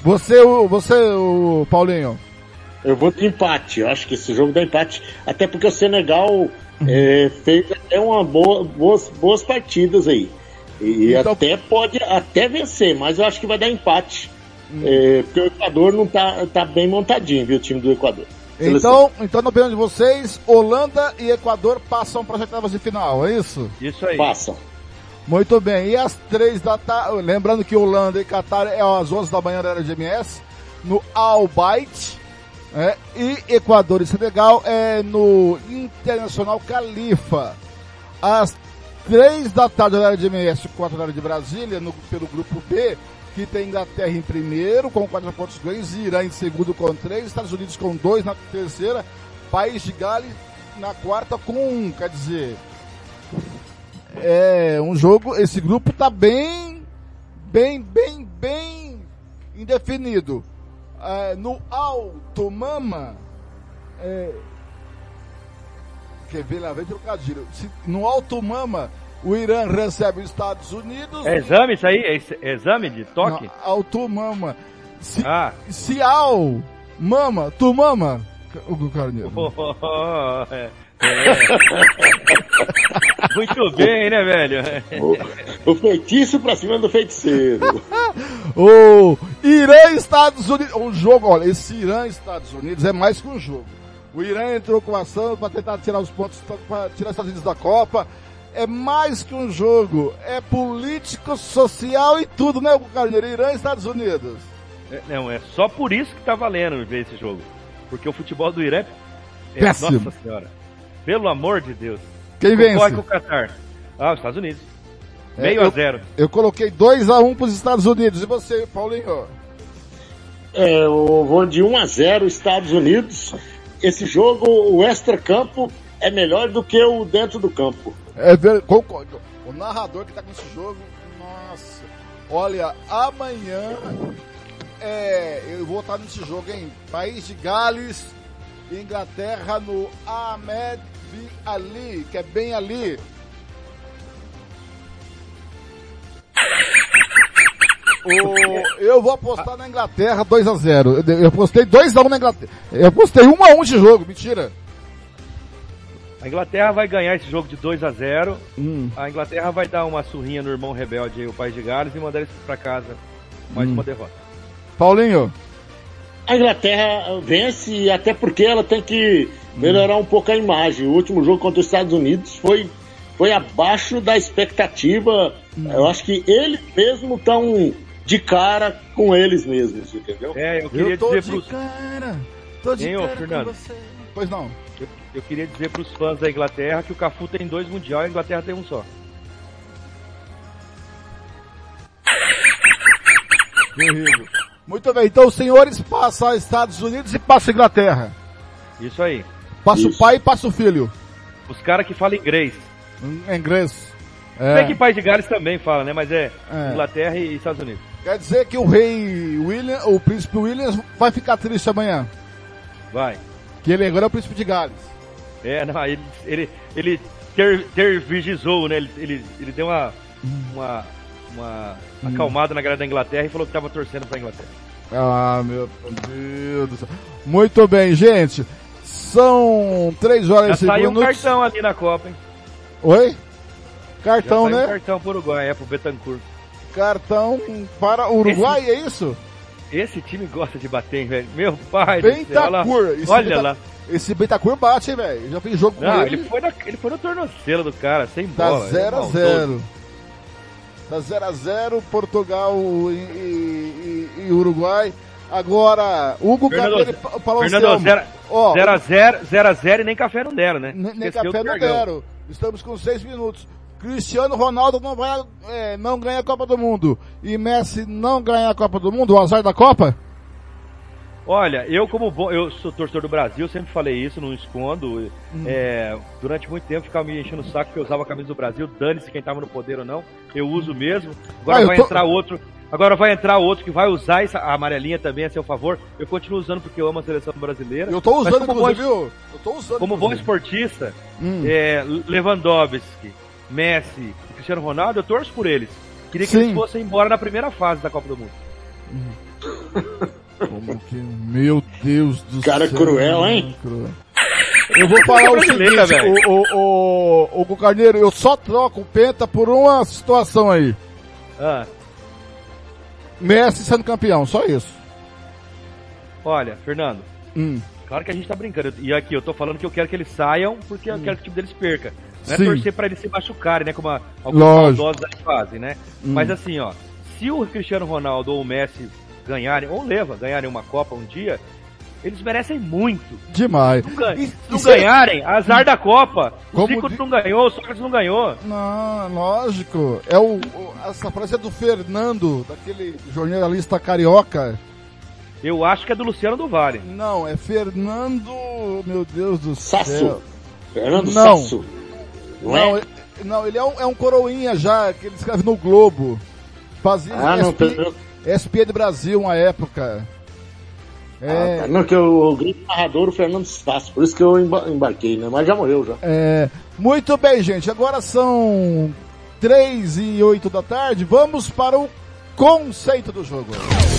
Você, o, você, o Paulinho. Eu vou de empate. Eu acho que esse jogo dá empate. Até porque o Senegal é, fez até uma boa, boas, boas partidas aí. E Então- até pode até vencer, mas eu acho que vai dar empate. É, porque o Equador não tá, tá bem montadinho, viu, o time do Equador. Então, então na opinião de vocês, Holanda e Equador passam para as oitavas de final, é isso? Isso aí. Passam. Muito bem. E às três da tarde, lembrando que Holanda e Catar é às 11 da manhã da era de MS, no Al Né? e Equador e Senegal é no Internacional Califa. Às três da tarde era de MS, quatro hora de Brasília, no, pelo grupo B, que tem Inglaterra em primeiro, com quatro pontos ganhos, Irã em segundo com três, Estados Unidos com dois na terceira, País de Gales na quarta com um, quer dizer, é um jogo, esse grupo tá bem, bem, bem, bem indefinido. É, no Alto Mama, é, quer ver lá, vem trocadilho. Se- No Alto Mama, o Irã recebe os Estados Unidos. É exame isso aí? É ex- exame de toque? Não, Alto Mama. Se, Ah. se Al Mama, tu mama, Hugo Carneiro. É. É. Muito bem, né, velho? O, o feitiço pra cima do feiticeiro. O Irã e Estados Unidos. Um jogo, olha, esse Irã e Estados Unidos é mais que um jogo. O Irã entrou com ação para tentar tirar os pontos, para tirar os Estados Unidos da Copa. É mais que um jogo. É político, social e tudo, né, Carneiro? Irã e Estados Unidos. É, Não, é só por isso que tá valendo ver esse jogo. Porque o futebol do Irã é... Péssimo. Nossa senhora. Pelo amor de Deus. Quem vence? Com o Qatar. Ah, os Estados Unidos. É, Meio eu- a zero. Eu coloquei 2x1 um para os Estados Unidos. E você, Paulinho? É, eu vou de 1 a 0 Estados Unidos. Esse jogo, o extra-campo é melhor do que o dentro do campo. É ver, concordo. O narrador que tá com esse jogo, nossa. Olha, amanhã é, eu vou estar nesse jogo, hein? País de Gales, Inglaterra no Ahmed B. Ali, que é bem ali. O- eu vou apostar na Inglaterra 2x0. Eu, eu postei 2x1 na Inglaterra. Eu postei 1x1 de jogo, mentira. A Inglaterra vai ganhar esse jogo de 2 a 0 Hum. A Inglaterra vai dar uma surrinha no irmão rebelde aí, o País de Gales, e mandar eles pra casa. Mais Hum. uma derrota. Paulinho. A Inglaterra vence, até porque ela tem que melhorar um pouco a imagem. O último jogo contra os Estados Unidos foi, foi abaixo da expectativa. Eu acho que eles mesmos estão de cara com eles mesmos, entendeu? É, eu queria tô dizer de pros. cara, tô de Hein, cara com Fernando? você. Pois não. Eu, eu queria dizer pros fãs da Inglaterra que o Cafu tem dois mundial e a Inglaterra tem um só. Terrível. Muito bem, então os senhores passam aos Estados Unidos e passam a Inglaterra. Isso aí. Passa o Isso. pai e passa o filho. Os caras que falam inglês. Em inglês. Sei que É. País de Gales também fala, né? Mas é, É. Inglaterra e Estados Unidos. Quer dizer que o rei William, o príncipe Williams vai ficar triste amanhã. Vai. Que ele agora é o príncipe de Gales. É, não, ele, ele, ele ter, tervigizou, né? Ele, ele, ele deu uma, uma, uma Hum. acalmada na galera da Inglaterra e falou que tava torcendo pra Inglaterra. Ah, meu Deus do céu. Muito bem, gente. São três horas Já e cinco saiu um cartão ali na Copa, hein? Oi? Cartão, né? um cartão pro Uruguai, é, pro Betancourt. Cartão para o Uruguai, é isso? Esse time gosta de bater, hein, velho? Meu pai do céu, olha lá. Esse Olha Benta- lá. Esse Bentacur bate, hein, velho? Já fiz jogo com Não, ele. ele foi, na, ele foi no tornocelo do cara, sem Tá bola. 0 a é 0 Tá 0 a 0 Portugal e, e- e- e Uruguai. Agora, Hugo Fernando, Carneiro Fernando, Anselmo. 0 Ó, a 0 0 a 0 e nem café não deram, né? Nem, nem café não deram. Estamos com seis minutos. Cristiano Ronaldo não vai, é, não ganha a Copa do Mundo. E Messi não ganha a Copa do Mundo, o azar da Copa? Olha, eu como bom, eu sou torcedor do Brasil, sempre falei isso, não escondo. É, durante muito tempo ficava me enchendo o saco que eu usava a camisa do Brasil, dane-se quem tava no poder ou não. Eu uso mesmo. Agora Ah, vai tô- entrar outro. Agora vai entrar outro que vai usar essa, a amarelinha também a seu favor. Eu continuo usando porque eu amo a seleção brasileira. Eu tô usando, como bom inclusive, viu? Eu tô usando. como bom inclusive. esportista, Hum. é, Lewandowski, Messi e Cristiano Ronaldo, eu torço por eles. Queria que Sim. eles fossem embora na primeira fase da Copa do Mundo. Como que, meu Deus do Cara céu. cruel, hein? Cruel. Eu vou falar o seguinte, velho. o, o, o, o Carneiro, eu só troco o Penta por uma situação aí. Ah, Messi sendo campeão, só isso. olha, Fernando, Hum. claro que a gente tá brincando. E aqui, eu tô falando que eu quero que eles saiam porque eu quero que o time deles perca. Não é Sim. torcer pra eles se machucarem, né? Como a, alguns maldosos aí fazem, né? Hum. Mas assim, ó, se o Cristiano Ronaldo ou o Messi ganharem, ou leva, ganharem uma Copa um dia, eles merecem muito. Demais. Não, ganha- E- se não isso é- ganharem, azar da Copa. O Como Zico di- não ganhou, o Sócrates não ganhou. Não, lógico. É o, o- essa frase é do Fernando, daquele jornalista carioca. Eu acho que é do Luciano do Vale. Não, é Fernando, meu Deus do Sasso. céu. Fernando Não. Sasso. Não, Não, é? ele- não, ele é um, é um coroinha já, que ele escreve no Globo. Fazia Ah, não, SP, Pedro- SPN Brasil uma época. É, Ah, tá. Não, que eu, o grito narrador, o Fernando Sasso. Por isso que eu emba- embarquei, né? Mas já morreu já. é, muito bem, gente. Agora são 3 e 8 da tarde. Vamos para o conceito do jogo.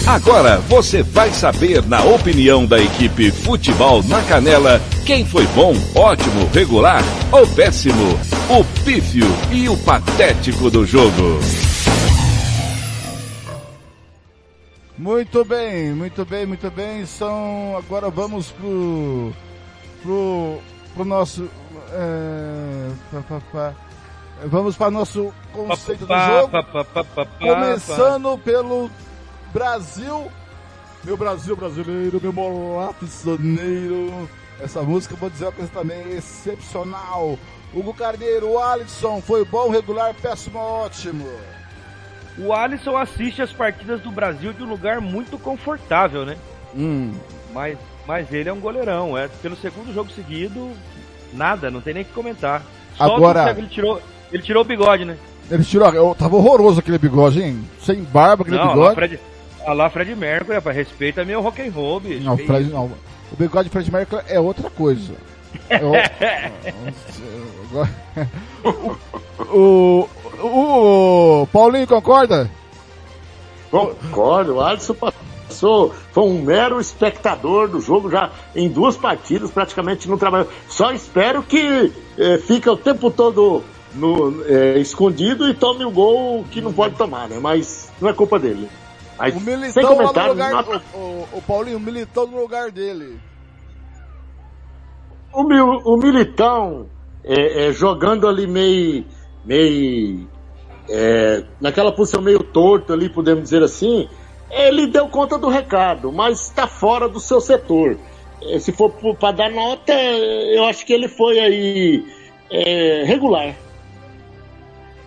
Agora você vai saber, na opinião da equipe Futebol na Canela, quem foi bom, ótimo, regular ou péssimo, o pífio e o patético do jogo. Muito bem, muito bem, muito bem. São agora vamos pro pro pro nosso é, pá, pá, pá. vamos para nosso conceito do jogo. Começando pelo Brasil, meu Brasil brasileiro, meu molapisoneiro. Essa música, vou dizer uma coisa também excepcional. Hugo Carneiro, Alisson, foi bom, regular, péssimo, ótimo. O Alisson assiste as partidas do Brasil de um lugar muito confortável, né? Hum. Mas, mas ele é um goleirão. É, pelo segundo jogo seguido, nada, não tem nem o que comentar. Só Agora- que ele tirou, ele tirou o bigode, né? Ele tirou, eu, tava horroroso aquele bigode, hein? Sem barba, aquele não, lá bigode. Fred, ah, lá Fred Mercury, rapaz, respeita meu rock and roll, bicho. Não, Fred, não. O bigode de Fred Mercury é outra coisa. É o- o, o, o Paulinho concorda? Concordo, o Alisson passou, foi um mero espectador do jogo já em duas partidas, praticamente não trabalhou. Só espero que eh, fica o tempo todo no, eh, escondido e tome o gol que não pode tomar, né? Mas não é culpa dele. Mas, O Militão no lugar. nota- O, o, o Paulinho, o Militão no lugar dele. o, o Militão é, é, jogando ali meio, meio é, naquela posição meio torto ali, podemos dizer assim, ele deu conta do recado, mas está fora do seu setor. É, se for para dar nota, eu acho que ele foi aí é, regular.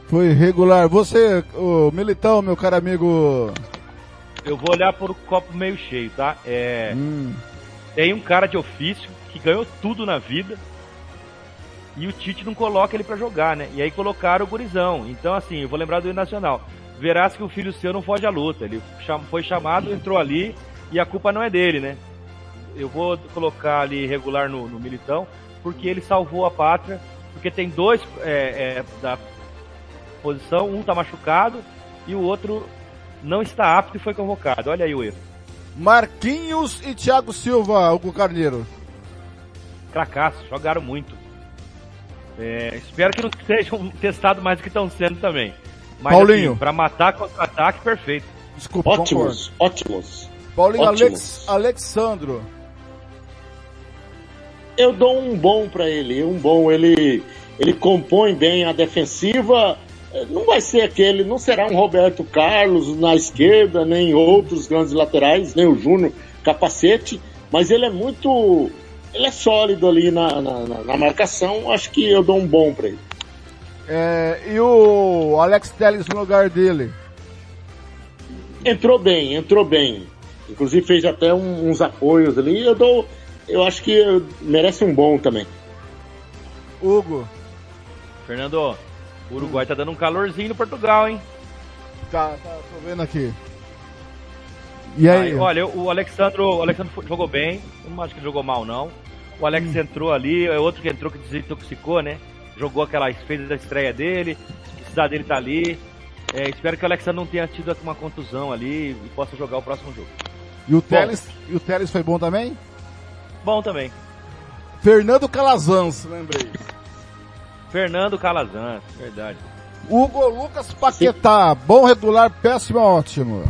Foi regular. Você, o Militão, meu caro amigo. Eu vou olhar por o copo meio cheio, tá? É, Hum, tem um cara de ofício que ganhou tudo na vida e o Tite não coloca ele pra jogar, né? E aí colocaram o gurizão. Então, assim, eu vou lembrar do Nacional. Verás que o filho seu não foge à luta. Ele foi chamado, entrou ali e a culpa não é dele, né? Eu vou colocar ali regular no, no Militão porque ele salvou a pátria. Porque tem dois é, é, da posição, um tá machucado e o outro não está apto e foi convocado. Olha aí o erro. Marquinhos e Thiago Silva, Hugo Carneiro. Cracaço, jogaram muito. É, espero que não sejam testados mais do que estão sendo também. Mas Paulinho. assim, pra matar contra-ataque, perfeito. Desculpa, Ótimos, ótimos. Paulinho Ótimos. Alex, Alexandro. Eu dou um bom para ele, um bom. Ele, ele compõe bem a defensiva. Não vai ser aquele, não será um Roberto Carlos na esquerda, nem outros grandes laterais, nem o Júnior capacete, mas ele é muito, ele é sólido ali na, na, na- marcação. Acho que eu dou um bom para ele. É, e o Alex Telles no lugar dele. Entrou bem, entrou bem. Inclusive fez até um- uns apoios ali. Eu dou, eu acho que merece um bom também. Hugo. Fernando, o Uruguai tá dando um calorzinho no Portugal, hein? Tá, tá, tô vendo aqui. E aí? Ai, olha, o Alexandro, o Alexandro jogou bem. Eu não acho que ele jogou mal, não. O Alex Hum. entrou ali, é outro que entrou que desintoxicou, né? jogou aquela, fez a estreia dele, se precisar dele tá ali. É, espero que o Alexandre não tenha tido uma contusão ali e possa jogar o próximo jogo. E o Teles, e o Teles foi bom também? Bom também. Fernando Calazans, lembrei. Fernando Calazans, verdade. Hugo Lucas Paquetá, bom regular, péssimo ótimo.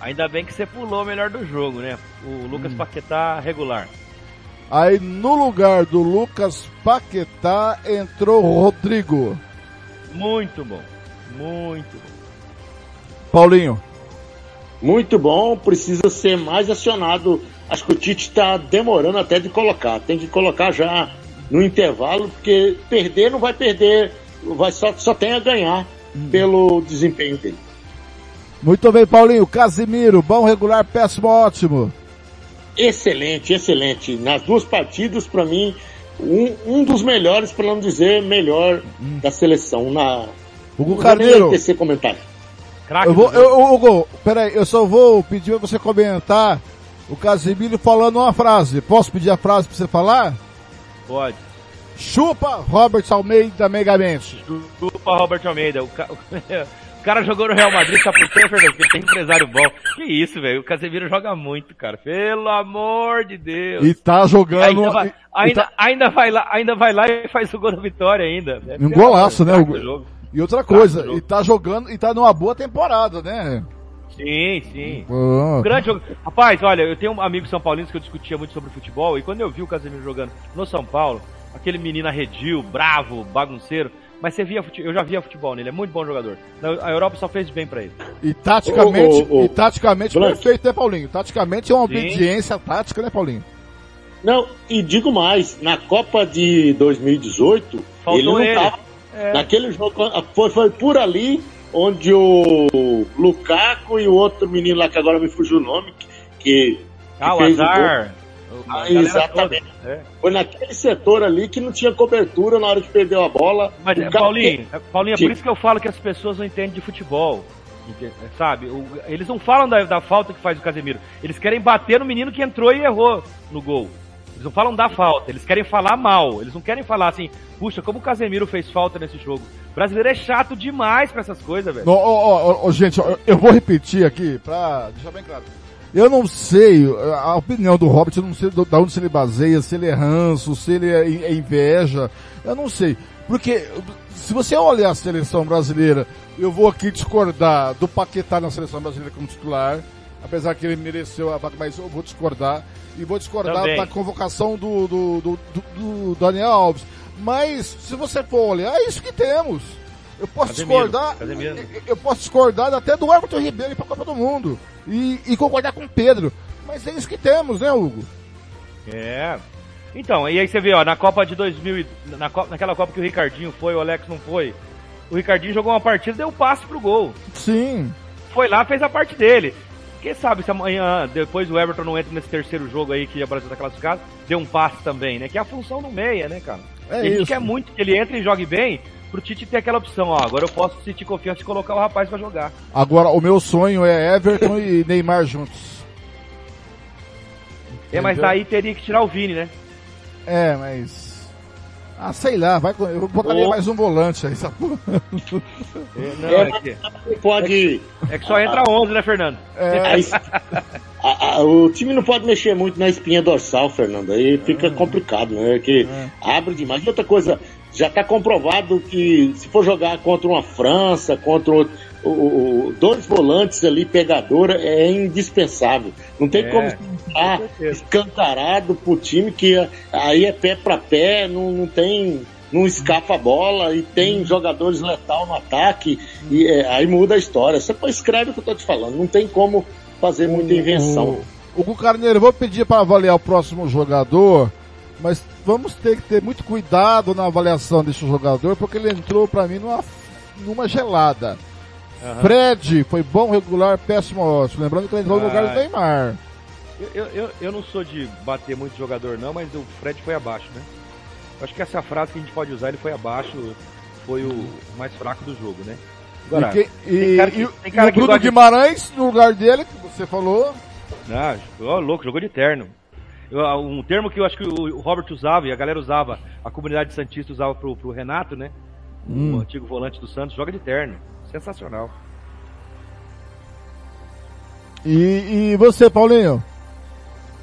Ainda bem que você pulou o melhor do jogo, né? O Lucas Paquetá regular. Aí no lugar do Lucas Paquetá entrou o Rodrigo. Muito bom. Muito bom. Paulinho. Muito bom, precisa ser mais acionado. Acho que o Tite está demorando até de colocar. Tem que colocar já no intervalo, porque perder não vai perder, vai só, só tem a ganhar pelo desempenho dele. Muito bem, Paulinho. Casimiro, bom regular, péssimo ótimo. Excelente, excelente. Nas duas partidas, para mim, um, um dos melhores, para não dizer melhor da seleção. Na Hugo Carneiro. tecer comentário. Eu vou, eu, Hugo, peraí, eu só vou pedir pra você comentar o Casimiro falando uma frase. Posso pedir a frase pra você falar? Pode. Chupa Robert Almeida Megamente. Desculpa, Robert Almeida. O, ca- o cara jogou no Real Madrid, sabe por quê, Fernando? Porque tem empresário bom. Que isso, velho. O Casemiro joga muito, cara. Pelo amor de Deus. E tá jogando. Ainda vai, e- e ainda, tá- ainda vai lá, ainda vai lá e faz o gol da vitória ainda. É um golaço, né, jogo. E outra coisa, e tá jogando, e tá numa boa temporada, né? Sim, sim. Um grande jogo. Rapaz, olha, eu tenho amigos são paulinos que eu discutia muito sobre futebol e quando eu vi o Casemiro jogando no São Paulo, aquele menino arredio, bravo, bagunceiro, mas você via eu já via futebol nele, é muito bom jogador. A Europa só fez bem pra ele. E taticamente, Ô, ô, ô, e taticamente Blank. perfeito, né, Paulinho? Taticamente é uma Sim. obediência tática, né, Paulinho? Não, e digo mais, na Copa de 2018, Faltou ele não ele. tava. É. Naquele jogo, foi, foi por ali onde o Lukaku e o outro menino lá, que agora me fugiu o nome, que, que Ah, o fez o azar. Ah, exatamente. toda, é. Foi naquele setor ali que não tinha cobertura na hora de perder a bola. Mas, é, Paulinho, é, Paulinho, é por isso que eu falo que as pessoas não entendem de futebol. Sabe? O- eles não falam da, da falta que faz o Casemiro. Eles querem bater no menino que entrou e errou no gol. Eles não falam da falta, eles querem falar mal. Eles não querem falar assim, puxa, como o Casemiro fez falta nesse jogo. O brasileiro é chato demais pra essas coisas, velho. Ó, ó, ó, gente, eu vou repetir aqui pra deixar bem claro. Eu não sei, a opinião do Robert, eu não sei da onde se ele baseia, se ele é ranço, se ele é, é inveja, eu não sei. Porque, se você olhar a seleção brasileira, eu vou aqui discordar do Paquetá na seleção brasileira como titular, apesar que ele mereceu a vaga, mas eu vou discordar. E vou discordar Também. da convocação do, do, do- do Daniel Alves. Mas, se você for olhar, é isso que temos. Eu posso Casemiro, discordar, Casemiro. eu- eu posso discordar até do Everton Ribeiro para a Copa do Mundo. E, e concordar com o Pedro. Mas é isso que temos, né, Hugo? É. Então, e aí você vê, ó, na Copa de 2000, e- na, Copa- naquela Copa que o Ricardinho foi, o Alex não foi. O Ricardinho jogou uma partida e deu um passe pro gol. Sim. foi lá, fez a parte dele. Quem sabe se amanhã, depois o Everton não entra nesse terceiro jogo aí que o Brasil tá classificado, dê um passe também, né? Que é a função do meia, né, cara? É a gente isso. quer muito que ele entre e jogue bem, pro Tite ter aquela opção, ó, agora eu posso sentir confiança de colocar o rapaz pra jogar. Agora, o meu sonho é Everton e Neymar juntos. É, mas daí teria que tirar o Vini, né? É, mas... Ah, sei lá, vai, com- eu botaria Ô. mais um volante aí, essa porra. É, não, É, é, que, pode. é que só entra 11, né, Fernando? É, a- a- o time não pode mexer muito na espinha dorsal, Fernando. Aí fica complicado, né? Que abre demais. E outra coisa, já está comprovado que se for jogar contra uma França, contra o, o- o- dois volantes ali, pegadora, é indispensável. Não tem É, como estar escancarado pro time que é- aí é pé para pé, não, não tem. Não escapa a bola e tem jogadores letal no ataque, e é, aí muda a história. Você escreve o que eu tô te falando, não tem como fazer muita invenção. O Hugo Carneiro, vou pedir para avaliar o próximo jogador, mas vamos ter que ter muito cuidado na avaliação desse jogador, porque ele entrou para mim numa, numa gelada. Fred foi bom, regular, péssimo, ótimo. Lembrando que ele entrou no lugar do Ah. Neymar. Eu, eu, eu, não sou de bater muito jogador não, mas o Fred foi abaixo, né? Acho que essa frase que a gente pode usar, ele foi abaixo, foi o mais fraco do jogo, né? Agora, e, que- e- cara que- e- e o Bruno gosta de- Guimarães, no lugar dele, que você falou. Ah, louco, jogou de terno. Um termo que eu acho que o o Robert usava e a galera usava, a comunidade Santista usava pro, pro Renato, né? O Hum. antigo volante do Santos, joga de terno. Sensacional. E, e você, Paulinho?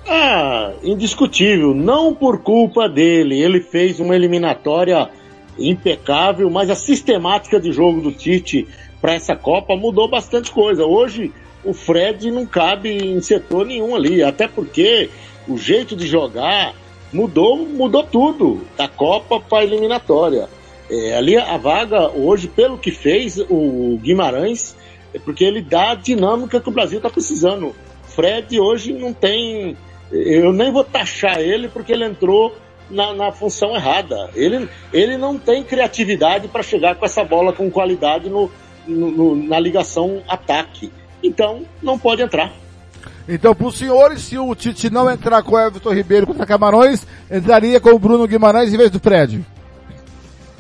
Ah, indiscutível. Não por culpa dele. Ele fez uma eliminatória impecável, mas a sistemática de jogo do Tite para essa Copa mudou bastante coisa. Hoje o Fred não cabe em setor nenhum ali, até porque o jeito de jogar mudou, mudou tudo da Copa para a eliminatória. É, ali a vaga hoje, pelo que fez o Guimarães, é porque ele dá a dinâmica que o Brasil está precisando. Fred hoje não tem. Eu nem vou taxar ele porque ele entrou na, na função errada. Ele, ele não tem criatividade para chegar com essa bola com qualidade no, no- no- na ligação ataque. Então, não pode entrar. Então, para os senhores, se o Tite não entrar com o Everton Ribeiro contra Camarões, entraria com o Bruno Guimarães em vez do Fred.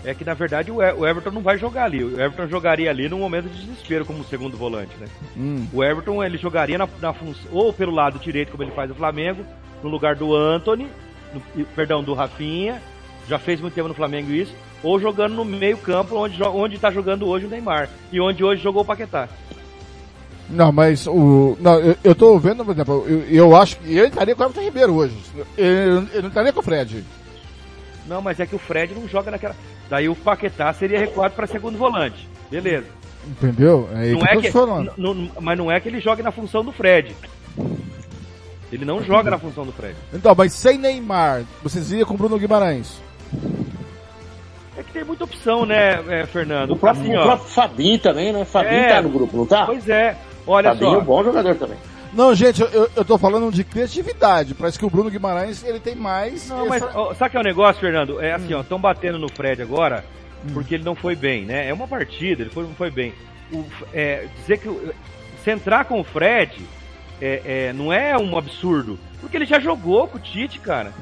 É que na verdade o Everton não vai jogar ali. O Everton jogaria ali num momento de desespero como segundo volante, né? Hum. O Everton ele jogaria na, na função ou pelo lado direito como ele faz no Flamengo, no lugar do Anthony, no- perdão, do Rafinha. Já fez muito tempo no Flamengo isso, ou jogando no meio-campo onde jo- onde está jogando hoje o Neymar e onde hoje jogou o Paquetá. Não, mas o. Não, eu, eu tô vendo, por exemplo, eu, eu acho que eu entraria com o Everton Ribeiro hoje. Eu, eu não entraria com o Fred. Não, mas é que o Fred não joga naquela. Daí o Paquetá seria recuado para segundo volante. Beleza. Entendeu? É não que eu é que, falando. n- n- mas não é que ele jogue na função do Fred. Ele não joga na função do Fred. Então, mas sem Neymar, vocês iriam com o Bruno Guimarães. É que tem muita opção, né, é, Fernando? O próprio, Assim, o ó, próprio Fabinho também, né? Fabinho É. tá no grupo, não tá? Pois é. Olha Fabinho é só. um bom jogador também. Não, gente, eu, eu tô falando de criatividade. Parece que o Bruno Guimarães, ele tem mais... Não, mas essa- ó, sabe o que é o negócio, Fernando? É assim, ó, estão batendo no Fred agora Hum. porque ele não foi bem, né? É uma partida, ele foi, não foi bem. O- é, dizer que o- se entrar com o Fred é, é, não é um absurdo, porque ele já jogou com o Tite, cara.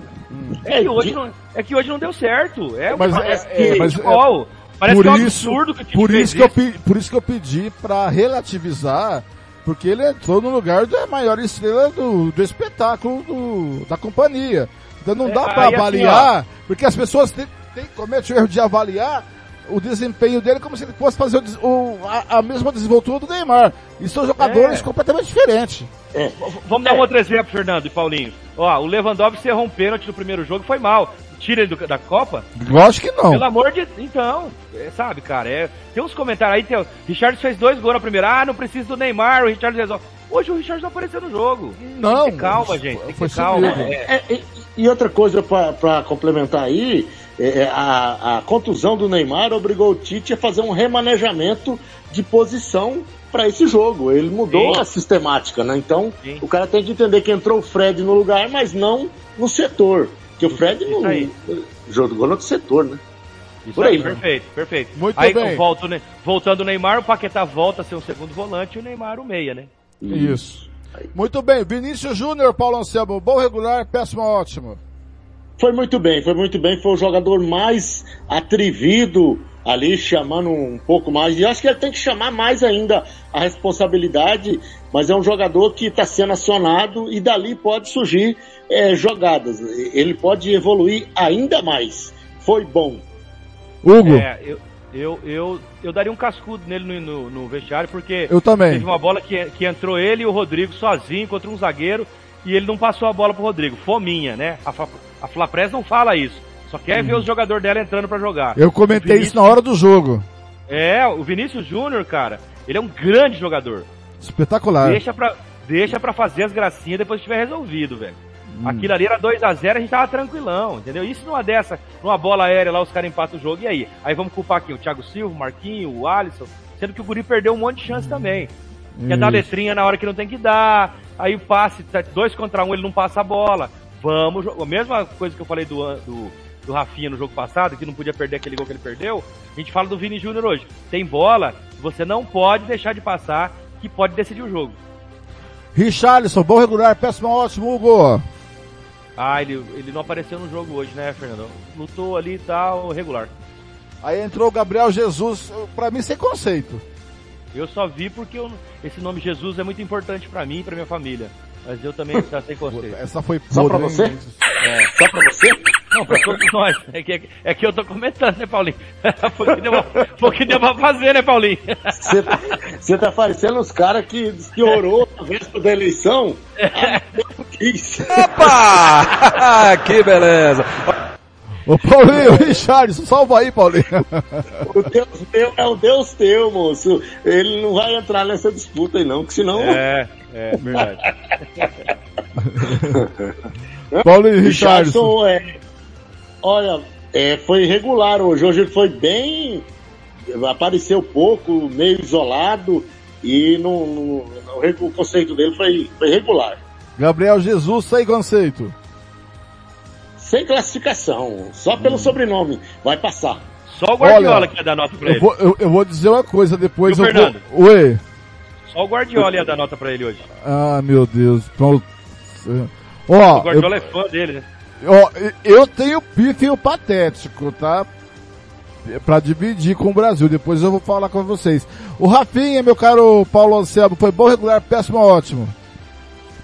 É, que hoje não, é que hoje não deu certo. É, Mas é- é, que mas é- futebol. Parece por que é um isso, absurdo que o Tite por isso que eu por isso que eu pedi pra relativizar, porque ele entrou no lugar da maior estrela do, do espetáculo do- da companhia. Então não É, dá pra assim, avaliar, porque as pessoas têm, têm, cometem o erro de avaliar o desempenho dele como se ele fosse fazer o o- a, a mesma desenvoltura do Neymar. E são jogadores É. completamente diferentes. Vamos dar um outro exemplo, Fernando e Paulinho. Ó, o Lewandowski errou um pênalti no primeiro jogo, foi mal. Tira ele do- da Copa? Lógico que não. Pelo amor de Então, é, sabe, cara, é, tem uns comentários aí, tem, o Richard fez dois gols na primeira, ah, não precisa do Neymar, o Richard resolve. Hoje o Richard não apareceu no jogo. Não. Tem que ter calma, gente, tem que calma. É, É, e, e outra coisa para complementar aí, é, é, a, a contusão do Neymar obrigou o Tite a fazer um remanejamento de posição para esse jogo. Ele mudou Sim. a sistemática, né? Então Sim. o cara tem que entender que entrou o Fred no lugar, mas não no setor. Porque o Fred Isso não aí. jogou no outro setor, né? Isso Por aí, aí, né? perfeito, perfeito. Muito aí, bem. eu volto, né, voltando o Neymar, o Paquetá volta a ser um segundo volante e o Neymar o meia, né? Isso. Muito bem, Vinícius Júnior, Paulo Anselmo, bom regular, péssimo ótimo. Foi muito bem, foi muito bem. Foi o jogador mais atrevido ali, chamando um pouco mais. E acho que ele tem que chamar mais ainda a responsabilidade, mas é um jogador que está sendo acionado e dali pode surgir eh, jogadas. Ele pode evoluir ainda mais. Foi bom. Hugo. É, eu, eu, eu, eu daria um cascudo nele no, no, no vestiário, porque Eu também. teve uma bola que, que entrou ele e o Rodrigo sozinho contra um zagueiro e ele não passou a bola pro Rodrigo. Fominha, né? A, a Flapress não fala isso. Só quer ver os jogadores dela entrando pra jogar. Eu comentei Vinícius- isso na hora do jogo. É, o Vinícius Júnior, cara, ele é um grande jogador. Espetacular. Deixa pra, deixa pra fazer as gracinhas depois que tiver resolvido, velho. Hum. Aquilo ali era 2 a 0 a gente tava tranquilão, entendeu? Isso numa dessa, numa bola aérea lá, os caras empatam o jogo, e aí? Aí vamos culpar aqui o Thiago Silva, o Marquinho, o Alisson, sendo que o Guri perdeu um monte de chance também. Quer dar Isso. letrinha na hora que não tem que dar, aí o passe, tá dois contra um, ele não passa a bola. Vamos, a mesma coisa que eu falei do, do, do Rafinha no jogo passado, que não podia perder aquele gol que ele perdeu, a gente fala do Vini Júnior hoje. Tem bola, você não pode deixar de passar, que pode decidir o jogo. Richarlison, bom regular, péssimo ótimo, Hugo. Ah, ele, ele não apareceu no jogo hoje, né, Fernando? Lutou ali e tal, regular. Aí entrou o Gabriel Jesus, pra mim sem conceito. Eu só vi porque eu- esse nome Jesus é muito importante pra mim e pra minha família. Mas eu também já sei conceito. Essa foi Só pra podre, você? É. Só pra você? Não, pra todos nós. É que, é que eu tô comentando, né, Paulinho? Foi o que deu pra, deu fazer, né, Paulinho? Você tá, tá parecendo os caras que que orou na véspera da eleição. Quis. Opa! que beleza! Ô Paulinho, Richardson, salva aí, Paulinho. O Deus meu é o Deus teu, moço. Ele não vai entrar nessa disputa aí não, que senão... É, é, verdade. Paulinho, Richardson. Richardson, é, olha, é, foi regular hoje. Hoje ele foi bem. Apareceu pouco, meio isolado. E no, no- no- o conceito dele foi, foi regular. Gabriel Jesus, sem conceito. Sem classificação, só pelo sobrenome. Vai passar. Só o Guardiola Olha, que ia dar nota pra Eu ele. vou, eu, eu vou dizer uma coisa, depois E o eu Fernando? vou... Oi. Só o Guardiola ia dar nota pra ele hoje. Ah, meu Deus. Pronto. Ó, o eu, Guardiola é fã dele, né? Ó, eu tenho pífio patético, tá? Pra dividir com o Brasil, depois eu vou falar com vocês. O Rafinha, meu caro Paulo Anselmo, foi bom, regular, péssimo, ótimo.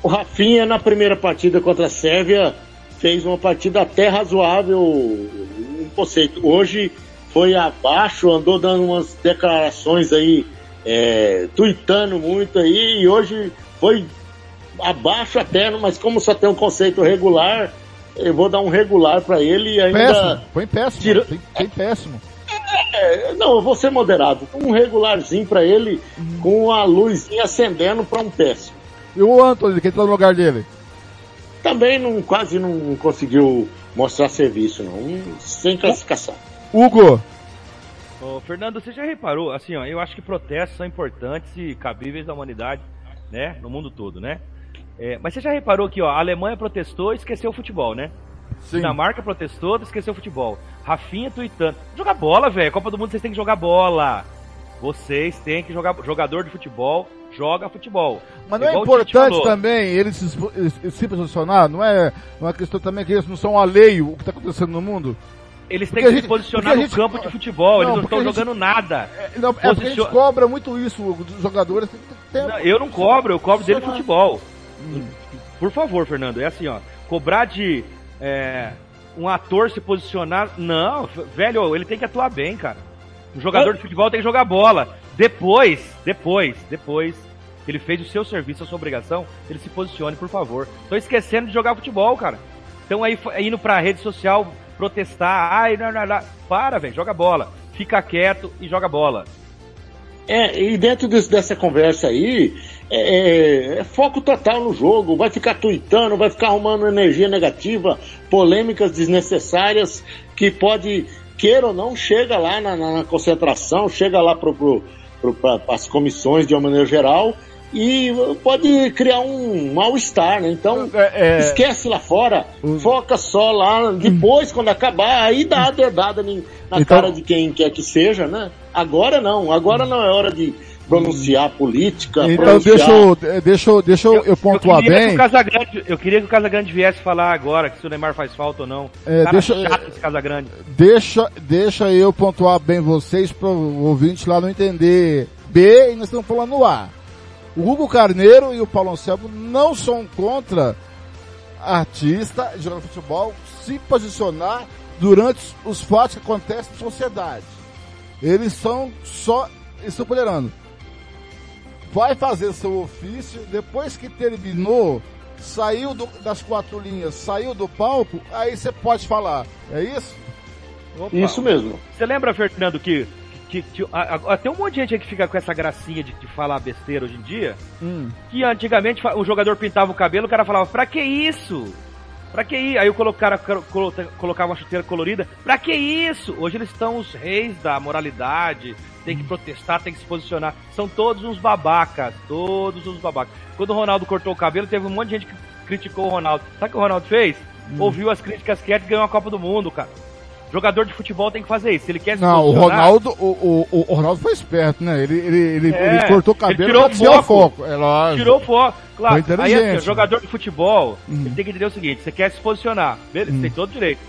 O Rafinha, na primeira partida contra a Sérvia, fez uma partida até razoável, um conceito. Hoje foi abaixo, andou dando umas declarações aí, é, tuitando muito aí, e hoje foi abaixo até, mas como só tem um conceito regular, eu vou dar um regular para ele e ainda... Péssimo, foi péssimo, Tira- tem, tem péssimo. É, não, eu vou ser moderado. Um regularzinho para ele, com a luzinha acendendo para um péssimo. E o Anthony, que entrou no lugar dele? Também não, quase não conseguiu mostrar serviço, não. Sem classificação. Hugo, Ô, Fernando, você já reparou, assim, ó, eu acho que protestos são importantes e cabíveis da humanidade, né? No mundo todo, né? É, mas você já reparou que, ó, a Alemanha protestou e esqueceu o futebol, né? Sim. Dinamarca protestou e esqueceu o futebol. Rafinha tweetando. Jogar bola, velho. Copa do Mundo vocês têm que jogar bola. Vocês têm que jogar. Jogador de futebol joga futebol. mas não é Igual o Tite importante também ele se, ele se posicionar? Não é uma questão também que eles não são alheio o que está acontecendo no mundo? Eles têm que gente- se posicionar no gente- campo de futebol. Eles Não, não porque estão jogando nada. Não, é porque a gente cobra muito isso dos jogadores. Tem ter- Não, eu não cobro, eu cobro dele Posicionar. Futebol. Por favor, Fernando, é assim, ó. Cobrar de é, um ator se posicionar. Não, velho, ele tem que atuar bem, cara. Um jogador de futebol tem que jogar bola. Depois, depois, depois que ele fez o seu serviço, a sua obrigação, ele se posicione, por favor. Tô esquecendo de jogar futebol, cara. Então aí indo pra rede social protestar. Ai, não, não, não. Para, velho, joga bola. Fica quieto e joga bola. É, e dentro desse- dessa conversa aí, é, é- é foco total no jogo. Vai ficar tuitando, vai ficar arrumando energia negativa, polêmicas desnecessárias, que pode, queira ou não, chega lá na, na- concentração, chega lá para pro, pro, as comissões de uma maneira geral e pode criar um mal-estar, né? Então, é- esquece lá fora, foca só lá, depois, quando acabar, aí dá a dedada na Então- cara de quem quer que seja, né? Agora não, agora não é hora de pronunciar política, Então pronunciar... deixa eu, deixa eu, deixa eu, eu pontuar Que bem. o Casagrande, eu queria que o Casagrande viesse falar agora que se o Neymar faz falta ou não. É, Cara deixa- chato esse Casagrande. Deixa, deixa eu pontuar bem vocês para o ouvinte lá não entender B e nós estamos falando no A. O Hugo Carneiro e o Paulo Anselmo não são contra artista jogando futebol se posicionar durante os fatos que acontecem na sociedade. Eles são só estão tolerando. Vai fazer seu ofício, depois que terminou, saiu do- das quatro linhas, saiu do palco, aí você pode falar. É isso? Opa. Isso mesmo. Você lembra, Fernando, que, que, que a- a- tem um monte de gente aí que fica com essa gracinha de, de falar besteira hoje em dia, Hum. que antigamente o jogador pintava o cabelo, o cara falava, pra que isso? Pra que isso? Aí o colo- cara colo- colo- colocava uma chuteira colorida, pra que isso? Hoje eles estão os reis da moralidade, tem que protestar, tem que se posicionar. São todos uns babacas, todos uns babacas. Quando o Ronaldo cortou o cabelo, teve um monte de gente que criticou o Ronaldo. Sabe o que o Ronaldo fez? Hum. Ouviu as críticas quietas e ganhou a Copa do Mundo, cara. Jogador de futebol tem que fazer isso. Se ele quer se Não, o Ronaldo, o, o, o Ronaldo foi esperto, né? Ele, ele, ele, É, ele cortou o ele cabelo tirou pra o foco. foco. É lógico. Tirou o foco. Claro. Aí assim, o jogador de futebol, Uhum. ele tem que entender o seguinte, você quer se posicionar, beleza, Uhum. tem todo direito.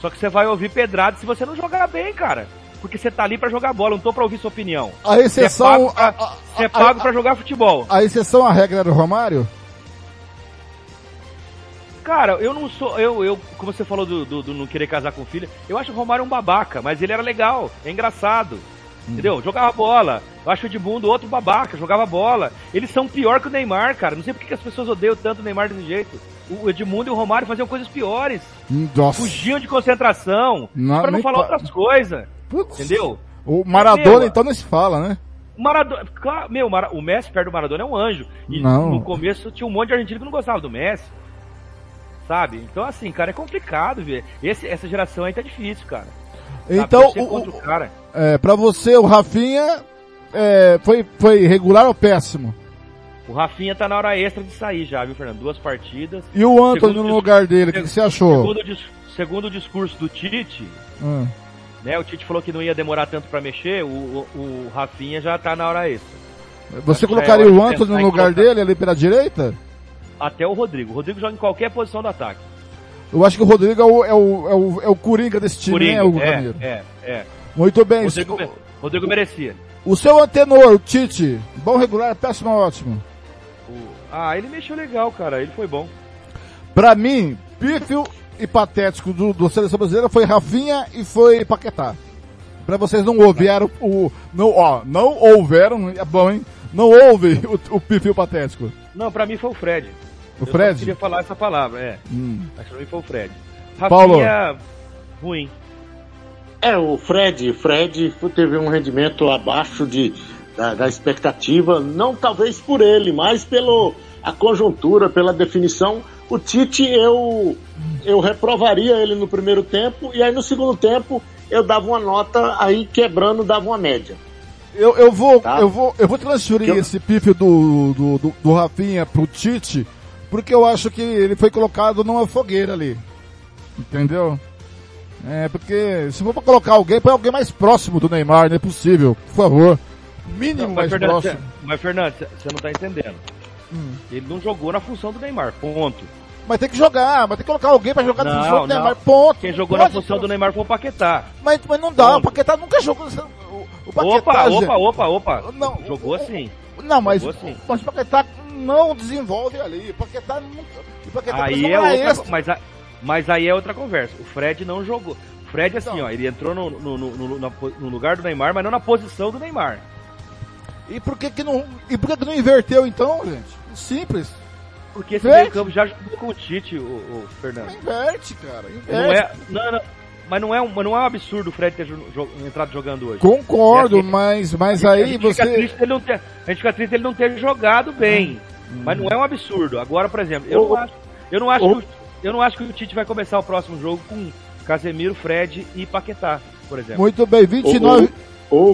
Só que você vai ouvir pedrada se você não jogar bem, cara. Porque você tá ali pra jogar bola, não tô pra ouvir sua opinião. A exceção- Você é pago, pra, você é jogar futebol. A exceção à regra do Romário? Cara, eu não sou. Eu, eu como você falou do, do, do não querer casar com filha, eu acho o Romário um babaca, mas ele era legal, é engraçado. Entendeu? Jogava bola. Eu acho o Edmundo outro babaca, jogava bola. Eles são pior que o Neymar, cara. Não sei porque que as pessoas odeiam tanto o Neymar desse jeito. O Edmundo e o Romário faziam coisas piores. Nossa. Fugiam de concentração. Não, pra não falar pa- outras coisas. Entendeu? O Maradona, Meu, então, não se fala, né? O Maradona, meu, o Messi perto do Maradona é um anjo. E Não. no começo tinha um monte de argentino que não gostava do Messi. Sabe? Então, assim, cara, é complicado ver. Esse, essa geração aí tá difícil, cara. Então, o- o cara. É, pra você, o Rafinha é, foi, foi regular ou péssimo? O Rafinha tá na hora extra de sair já, viu, Fernando? Duas partidas. E o Antônio no lugar dele, o que, que você achou? Segundo, dis- segundo o discurso do Tite, Hum. né? O Tite falou que não ia demorar tanto pra mexer, o, o, o Rafinha já tá na hora extra. Você Acho que colocaria é o Antônio no lugar colocar- dele, ali pela direita? Até o Rodrigo. O Rodrigo joga em qualquer posição do ataque. Eu acho que o Rodrigo é o, é o, é o, é o Coringa desse time, Coringa, né, Hugo é, Ramiro? é, é. Muito bem. Rodrigo, me- Rodrigo merecia. O seu antenor, o Tite, bom regular, péssimo ótimo. Ah, ele mexeu legal, cara. Ele foi bom. Pra mim, pífio e patético do, do Seleção Brasileira foi Rafinha e foi Paquetá. Pra vocês não ouviram o, não, ó, não houveram, é bom, hein? Não houve o, o pífio o patético. Não, pra mim foi o Fred. O Eu Fred? queria falar essa palavra, é. Hum. Mas pra mim foi o Fred. Paulo. Rafinha, ruim. É, o Fred, Fred teve um rendimento abaixo de, da, da expectativa, não talvez por ele, mas pelo a conjuntura, pela definição. O Tite, eu, eu reprovaria ele no primeiro tempo, e aí no segundo tempo eu dava uma nota, aí quebrando dava uma média. Eu, eu vou, Tá. eu vou, eu vou transferir Eu- esse pífio do, do, do, do Rafinha pro Tite, porque eu acho que ele foi colocado numa fogueira ali. Entendeu? É, porque se for pra colocar alguém, põe alguém mais próximo do Neymar, não é possível. Por favor. Mínimo Não, mais Fernando, próximo. mas, Fernando, você não tá entendendo. Hum. Ele não jogou na função do Neymar, ponto. Mas tem que jogar, mas tem que colocar alguém pra jogar na função Não, do Neymar, não. ponto. Quem jogou Pode, na função do Neymar foi o Paquetá. Mas, mas não dá, o Paquetá nunca jogou. O, o Paquetá, Opa, gente- opa, opa, opa. Não, Jogou assim. Não, mas, assim. mas o Paquetá não desenvolve ali. Paquetá nunca. O Paquetá Aí é outra, mas, a- mas aí é outra conversa. O Fred não jogou. O Fred, assim, ó, ele entrou no, no, no- no- lugar do Neymar, mas não na posição do Neymar. E por que que não, e por que que não inverteu então, gente? Simples. Porque esse meio campo já jogou com o Tite, o, o Fernando. Inverte, cara. Inverte. Não é, não, não, mas não é, um, mas não é um absurdo o Fred ter jo- jo- entrado jogando hoje. Concordo, É assim, mas, mas a aí Fica você. triste ele não ter, a gente fica triste ele não ter jogado bem. Mas não é um absurdo. Agora, por exemplo, eu não acho, eu não acho, que, o- eu não acho que o Tite vai começar o próximo jogo com Casemiro, Fred e Paquetá, por exemplo. Muito bem, 29. Ô, ô,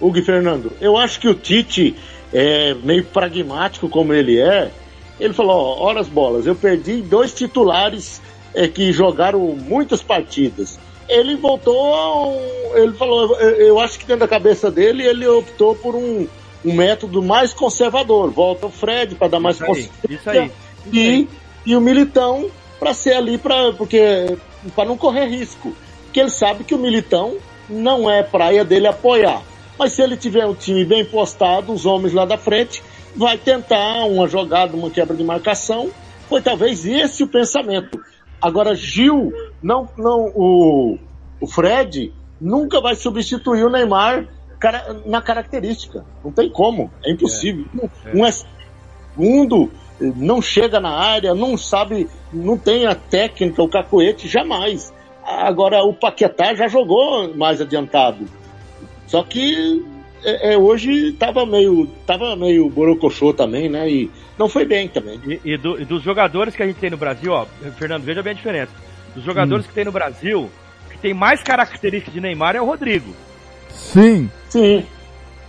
ô, Hugo e Fernando, eu acho que o Tite é meio pragmático como ele é. Ele falou, ó, horas bolas, eu perdi dois titulares é, que jogaram muitas partidas. Ele voltou, ele falou, eu, acho que dentro da cabeça dele ele optou por um, um método mais conservador. Volta o Fred para dar mais Isso aí, isso aí, isso e, aí. e o Militão para ser ali para porque para não correr risco. Porque ele sabe que o Militão não é praia dele apoiar. Mas se ele tiver um time bem postado, os homens lá da frente, vai tentar uma jogada, uma quebra de marcação. Foi talvez esse o pensamento. Agora, Gil, não, não, o, o Fred nunca vai substituir o Neymar cara- na característica. Não tem como. É impossível. Um é segundo, não chega na área, não sabe, não tem a técnica, o cacoete, jamais. Agora, o Paquetá já jogou mais adiantado. Só que é, é, hoje tava meio, tava meio borocochô também, né? E não foi bem também. E, e do- e dos jogadores que a gente tem no Brasil, ó, Fernando, veja bem a diferença. Dos jogadores que tem no Brasil, que tem mais características de Neymar é o Rodrigo. Sim. Sim.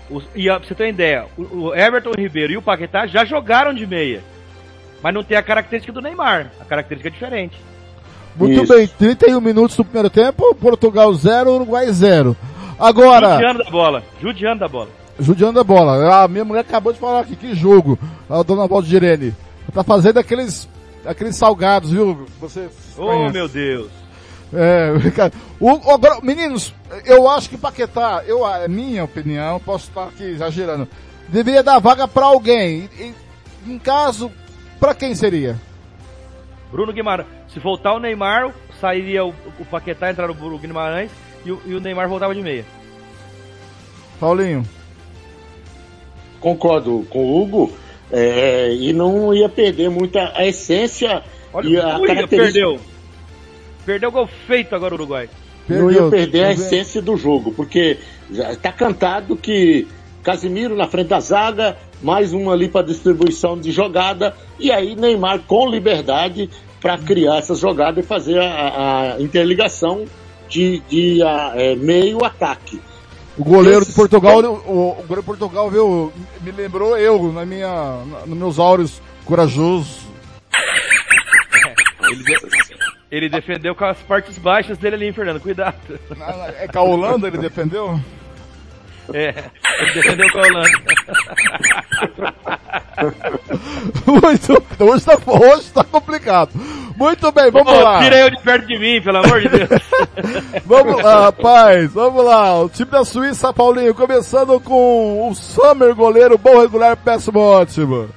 Os- e pra você ter uma ideia, o, o Everton Ribeiro e o Paquetá já jogaram de meia. Mas não tem a característica do Neymar. A característica é diferente. Muito Isso. bem, 31 minutos do primeiro tempo, Portugal 0, Uruguai 0. Agora, Judiando da bola. Judiando da bola. judiando a bola. A minha mulher acabou de falar aqui, que jogo. A dona Valdirene. Tá fazendo aqueles, aqueles salgados, viu? Você Oh, conhece. meu Deus. É, cara. O, o- agora, meninos, eu acho que Paquetá, eu, é minha opinião, posso estar aqui exagerando, deveria dar vaga pra alguém. E- e, em caso, pra quem seria? Bruno Guimarães. Se voltar o Neymar, sairia o, o Paquetá, entrar o Bruno Guimarães e o, e o Neymar voltava de meia. Paulinho. Concordo com o Hugo. É, e não ia perder muita a essência e a Ui, característica. perdeu. Perdeu o gol feito agora o Uruguai. não ia perder a essência do jogo, porque já está cantado que Casimiro na frente da zaga, mais uma ali para distribuição de jogada, e aí Neymar com liberdade para criar essas jogadas e fazer a, a interligação de, de a, é, meio-ataque. O goleiro de Portugal, o, o goleiro de Portugal, viu, me lembrou eu, na minha, na- nos meus áureos corajosos. Ele, de- ele defendeu com as partes baixas dele ali, hein, Fernando? Cuidado. É com a Holanda ele defendeu? É, ele defendeu com a Holanda. Muito, hoje tá, hoje tá complicado. Muito bem, vamos Pô, lá. Tira eu de perto de mim, pelo amor de Deus. Vamos lá, rapaz, vamos lá. O time da Suíça, Paulinho, começando com o Summer, goleiro, bom regular, péssimo ótimo.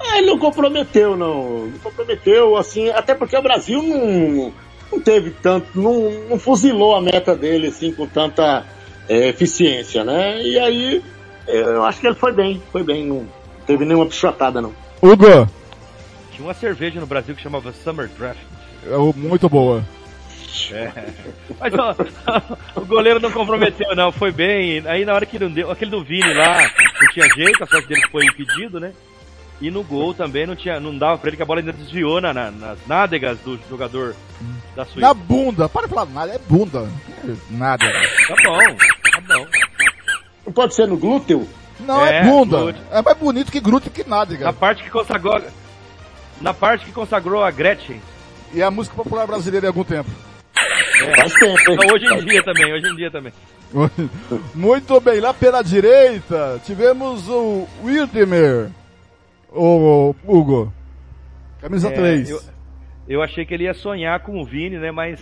Ah, ele não comprometeu, não. Não comprometeu, assim, até porque o Brasil não, não teve tanto, não, não fuzilou a meta dele, assim, com tanta é, eficiência, né? E aí, é, eu acho que ele foi bem, foi bem, não teve nenhuma pichotada, não. Hugo, Tinha uma cerveja no Brasil que chamava Summer Draft. é muito boa. É. Mas ó, o goleiro não comprometeu, não, foi bem. Aí na hora que não deu, aquele do Vini lá, não tinha jeito, a sorte dele foi impedido, né? E no gol também não tinha, não dava pra ele que a bola ainda desviou na, na- nas nádegas do jogador da Suíça. Na bunda, para de falar nada, é bunda. Nada. Tá bom, tá pode ser no glúteo? Não, é, É, bunda. glúteo. É mais bonito que glúteo que nada, Na cara. parte que consagrou, na parte que consagrou a Gretchen. E a música popular brasileira em algum tempo. É. Faz tempo, hein? Não, hoje em dia também, hoje em dia também. Muito bem, lá pela direita tivemos o Wildemer. O Hugo. Camisa É, 3. Eu, eu achei que ele ia sonhar com o Vini, né? Mas.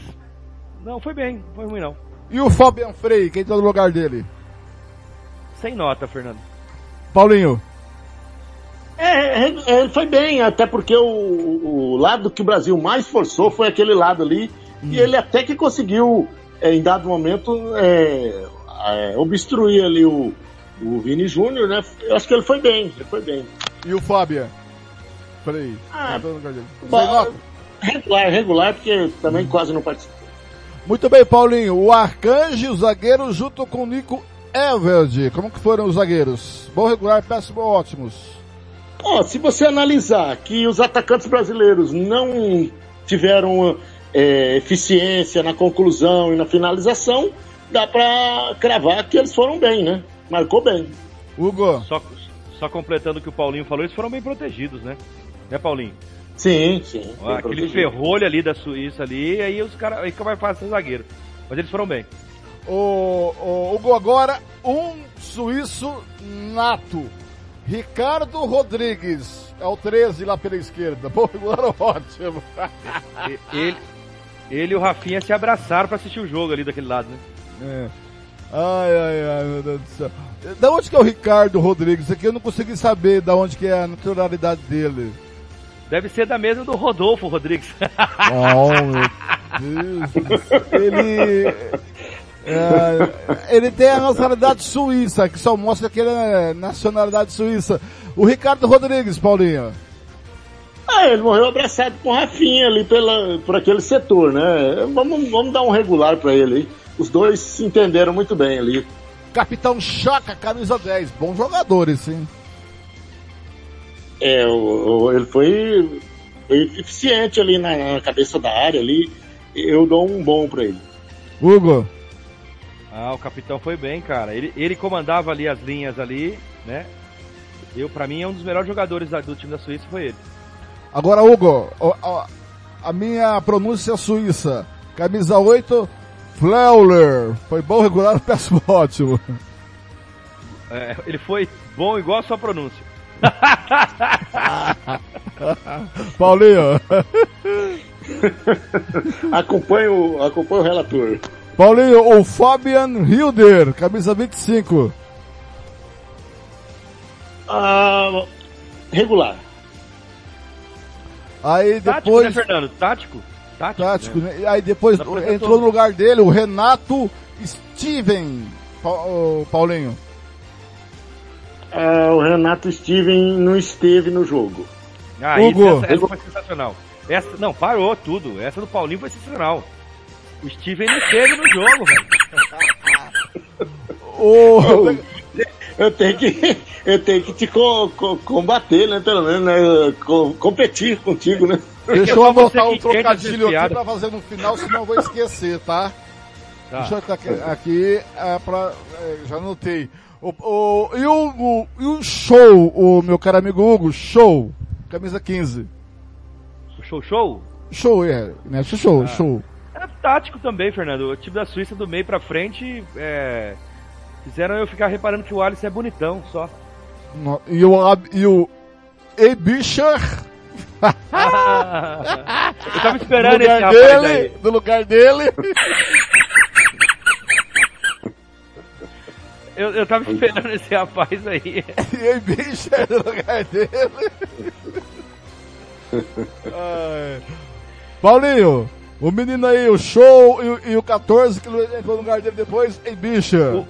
Não, foi bem, não foi ruim não. E o Fabian Frey, quem tá no lugar dele? Sem nota, Fernando. Paulinho. É, é, é, ele foi bem, até porque o, o lado que o Brasil mais forçou foi aquele lado ali, e ele até que conseguiu, é, em dado momento, é, é, obstruir ali o, o Vini Júnior, né? Eu acho que ele foi bem, ele foi bem. E o Fabian? Frey. Ah, tá? Regular, regular, porque também quase não participou. Muito bem, Paulinho. O Arcanjo, o zagueiro, junto com o Nico Everd. Como que foram os zagueiros? Bom regular, péssimo, ótimos. Ó, se você analisar que os atacantes brasileiros não tiveram é, eficiência na conclusão e na finalização, dá pra cravar que eles foram bem, né? Marcou bem. Hugo. Só, só completando o que o Paulinho falou, eles foram bem protegidos, né? Né, Paulinho? Sim, sim. Aquele protegido. ferrolho ali da Suíça ali, aí os caras. Aí fica mais fácil ser zagueiro. Mas eles foram bem. O, o Hugo agora, um suíço nato. Ricardo Rodrigues. É o 13 lá pela esquerda. Bom regular, ótimo. Ele, ele e o Rafinha se abraçaram pra assistir o jogo ali daquele lado, né? É. Ai, ai, ai, meu Deus do céu. Da onde que é o Ricardo Rodrigues? Aqui eu não consegui saber da onde que é a naturalidade dele. Deve ser da mesa do Rodolfo Rodrigues. Oh, meu Deus. Ele. É, ele tem a nacionalidade suíça, que só mostra que ele é nacionalidade suíça. O Ricardo Rodrigues, Paulinho. Ah, ele morreu abraçado com o Rafinha ali pela, por aquele setor, né? Vamos, vamos dar um regular pra ele aí. Os dois se entenderam muito bem ali. Capitão Chaca, camisa 10. Bom jogador esse, hein? É, o, o- ele foi, foi eficiente ali na, na cabeça da área ali. Eu dou um bom pra ele. Hugo. Ah, o capitão foi bem, cara. Ele, ele comandava ali as linhas ali, né? Eu, pra mim, é um dos melhores jogadores do time da Suíça foi ele. Agora, Hugo, o- a minha pronúncia é suíça. Camisa 8, Fleuler. Foi bom, regular, péssimo, ótimo. É, ele foi bom igual a sua pronúncia. Paulinho. acompanho, acompanho o relator. Paulinho, o Fabian Hilder, camisa 25. Ah, regular. Aí Tático, depois. né, Fernando? Tático? Tático, Tático, né? né? Aí depois entrou no lugar dele o Renato Steven, Paulinho. Ah, o Renato Steven não esteve no jogo. Ah, Hugo. isso, essa, essa foi sensacional. Essa, não, parou tudo. Essa do Paulinho foi sensacional. O Steven não esteve no jogo, velho. O... Eu tenho que, eu tenho que te co- co- combater, né? Pelo menos, né? Co- competir contigo, né? Deixa É eu anotar que um trocadilho aqui pra fazer no final, senão eu vou esquecer, tá? Tá. Deixa eu aqui, aqui é, pra, é, já anotei. O, o, e, o, o- e o show, o meu caro amigo Hugo, show, camisa 15. O show show? Show, é, né? Show, show. É tático também, Fernando. O time da Suíça do meio pra frente é, fizeram eu ficar reparando que o Alisson é bonitão só. No- E o, e o Ebischer, eu tava esperando do esse rapaz dele, aí. do lugar dele. Eu, eu tava esperando esse rapaz aí. e Ebischer do lugar dele. Ai. Paulinho, o menino aí, o show e, o- e o 14 que entrou no lugar dele depois, Ebischer. O,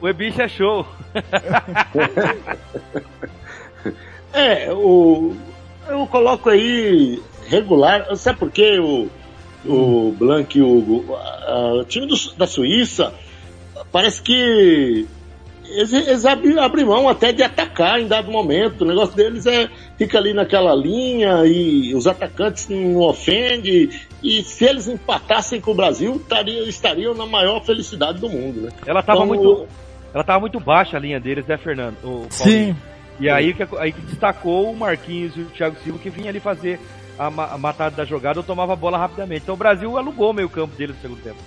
o Ebicha é show. É, o, eu coloco aí regular. Sabe por quê? O, o Blank e o Hugo? A- a- O time do- da Suíça parece que eles, eles abrem, abrem mão até de atacar em dado momento. O negócio deles é fica ali naquela linha e os atacantes não ofendem. E se eles empatassem com o Brasil, estariam, estariam na maior felicidade do mundo, né? Ela tava Então, muito. Ela tava muito baixa a linha deles, né, Fernando? O Paulinho. E aí que, aí que destacou o Marquinhos e o Thiago Silva que vinha ali fazer a, a matada da jogada ou tomava a bola rapidamente. Então o Brasil alugou o meio campo deles no segundo tempo.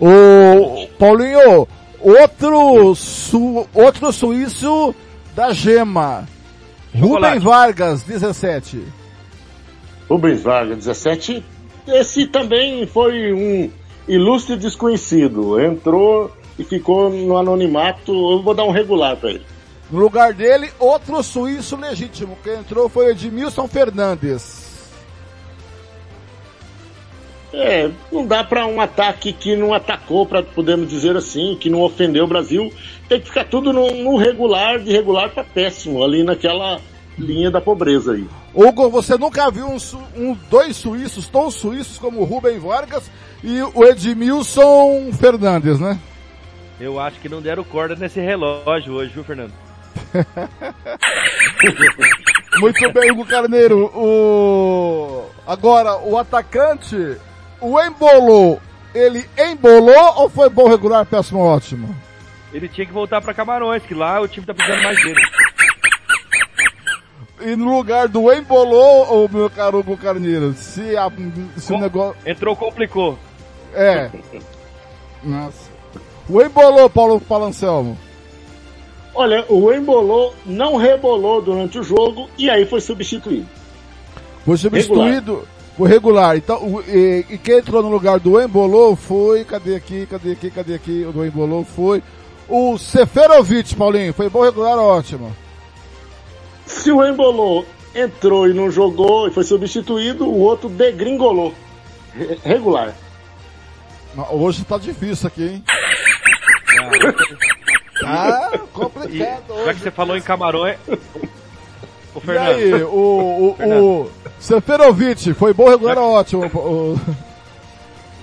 O Paulinho, outro, su, outro suíço da Gema. Rubem Vargas, 17. Rubens Vargas, 17. Esse também foi um ilustre desconhecido. Entrou e ficou no anonimato. Eu vou dar um regular pra ele. No lugar dele, outro suíço legítimo. Quem entrou foi Edmilson Fernandes. É, não dá pra um ataque que não atacou, para podemos dizer assim, que não ofendeu o Brasil. Tem que ficar tudo no, no regular, de regular pra péssimo, ali naquela linha da pobreza aí. Hugo, você nunca viu um, um- dois suíços tão suíços como o Rubem Vargas e o Edmilson Fernandes, né? Eu acho que não deram corda nesse relógio hoje, viu, Fernando? Muito bem, Hugo Carneiro. O... Agora, o atacante, o embolou, ele embolou ou foi bom regular, péssimo, ótimo? Ele tinha que voltar pra Camarões, que lá o time tá precisando mais dele. E no lugar do embolou, o meu caro Hugo Carneiro, se, a, se o negócio... Entrou, complicou. É. Nossa. O embolou, Paulo Palancelmo. Olha, o embolou não rebolou durante o jogo e aí foi substituído. Foi substituído, foi regular. Então, o- e, e quem entrou no lugar do embolou foi, cadê aqui, cadê aqui, cadê aqui, o do embolou foi o Seferovic, Paulinho. Foi bom regular, ótimo. Se o embolou entrou e não jogou e foi substituído, o outro degringolou. Re- Regular. Hoje tá difícil aqui, hein? Tá complicado Já hoje. que você falou em Camarões. Ô, E Fernando. aí, o, o, o Seferovic, foi bom regular, ótimo. O-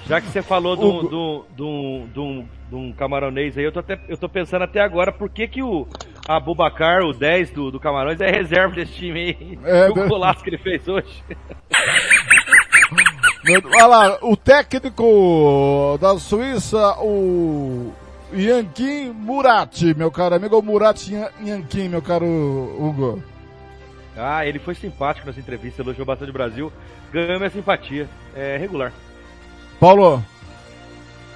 Já que você falou de um- um- de um- de um- camaronês aí, eu tô, até, eu tô pensando até agora por que, que o Abubacar, o 10 do, do Camarões, é reserva desse time aí. É, o ver- golaço que ele fez hoje. Olha lá, o técnico da Suíça, o Yankin Murati, meu caro amigo, o Murati Yan- Yankin, meu caro Hugo. Ah, ele foi simpático nessa entrevista, elogiou bastante o Brasil, ganhou minha simpatia. É regular. Paulo,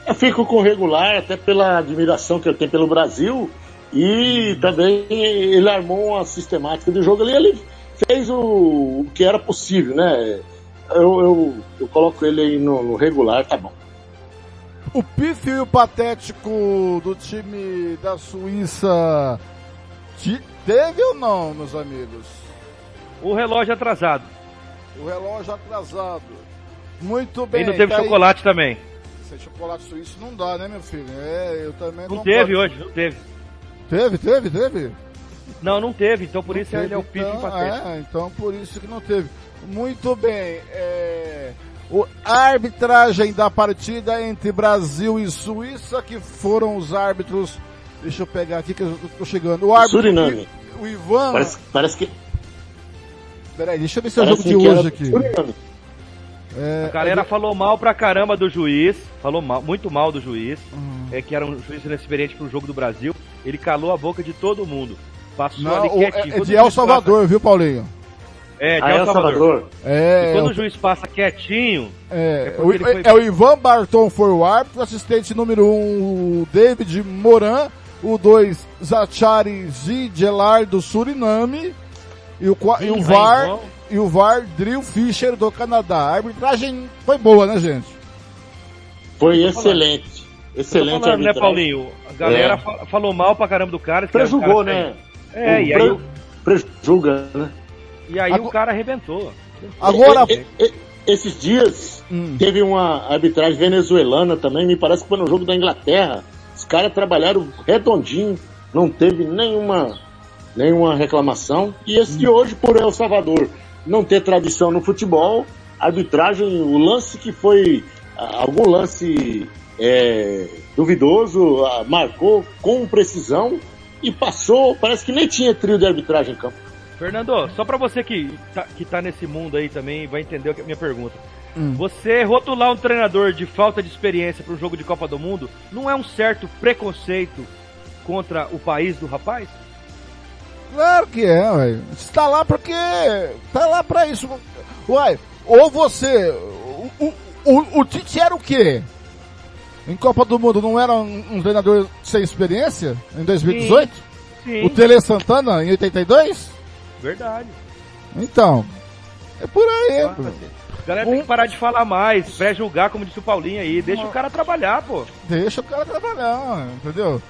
Eu fico com regular, até pela admiração que eu tenho pelo Brasil. E também ele armou uma sistemática de jogo ali. Ele fez o, o que era possível, né? Eu, eu, eu coloco ele aí no, no regular, tá bom. o pífio e o patético do time da Suíça te- teve ou não, meus amigos? O relógio atrasado. O relógio atrasado. Muito bem. E não teve tá aí. chocolate também. Sem chocolate suíço não dá, né, meu filho? É, eu também Não concordo. teve hoje, não teve. Teve, teve, teve. Não, não teve, então por Não isso teve, ele é o pique então, empatante. É, então por isso que não teve. Muito bem. É, o a arbitragem da partida entre Brasil e Suíça, que foram os árbitros. Deixa eu pegar aqui que eu tô chegando. O árbitro. Suriname. O Ivan. Parece, parece que. Peraí, deixa eu ver se é o jogo de hoje aqui. É, A galera falou mal pra caramba do juiz, falou mal, muito mal do juiz, Hum. é, que era um juiz inexperiente pro jogo do Brasil. Ele calou a boca de todo mundo. Passou Não, ali o- quietinho. é, é de o El juiz Salvador, viu, Paulinho? passa- É, de Ah, El Salvador. Salvador. É, E quando o- o juiz passa quietinho, É, É o, ele foi- é o Ivan Barton foi o árbitro, assistente número 1, um, o David Moran, o 2, Zachary Zigelar do Suriname, e o, e o VAR, e o VAR Drill Fisher do Canadá. A arbitragem foi boa, né, gente? Foi excelente. Excelente falando, né, arbitragem. Paulinho? A galera É. fa- falou mal pra caramba do cara. o Prejugou, cara né? sem- É, e aí, Pre- o- Prejuga, né? e aí Agora- o cara arrebentou. Agora, E- e- e- esses dias Hum. teve uma arbitragem venezuelana também, me parece que foi no jogo da Inglaterra. Os caras trabalharam redondinho, não teve nenhuma, nenhuma reclamação. E esse de hoje, por El Salvador não ter tradição no futebol, a arbitragem, o lance que foi algum lance é, duvidoso, marcou com precisão e passou, parece que nem tinha trio de arbitragem em campo. Fernando, só pra você que tá, que tá nesse mundo aí também vai entender a minha pergunta. Hum. Você rotular um treinador de falta de experiência para um jogo de Copa do Mundo não é um certo preconceito contra o país do rapaz? Claro que é, ué. Você tá lá porque, tá lá pra isso. Uai, ou você, o, o, o, Tite era o quê? Em Copa do Mundo não era um, um treinador sem experiência? Em 2018? Sim, O Tele Santana em 82? verdade. Então, é por aí. A galera tem que parar de falar mais, pré-julgar, como disse o Paulinho aí. Deixa o cara trabalhar, pô. Deixa o cara trabalhar, entendeu?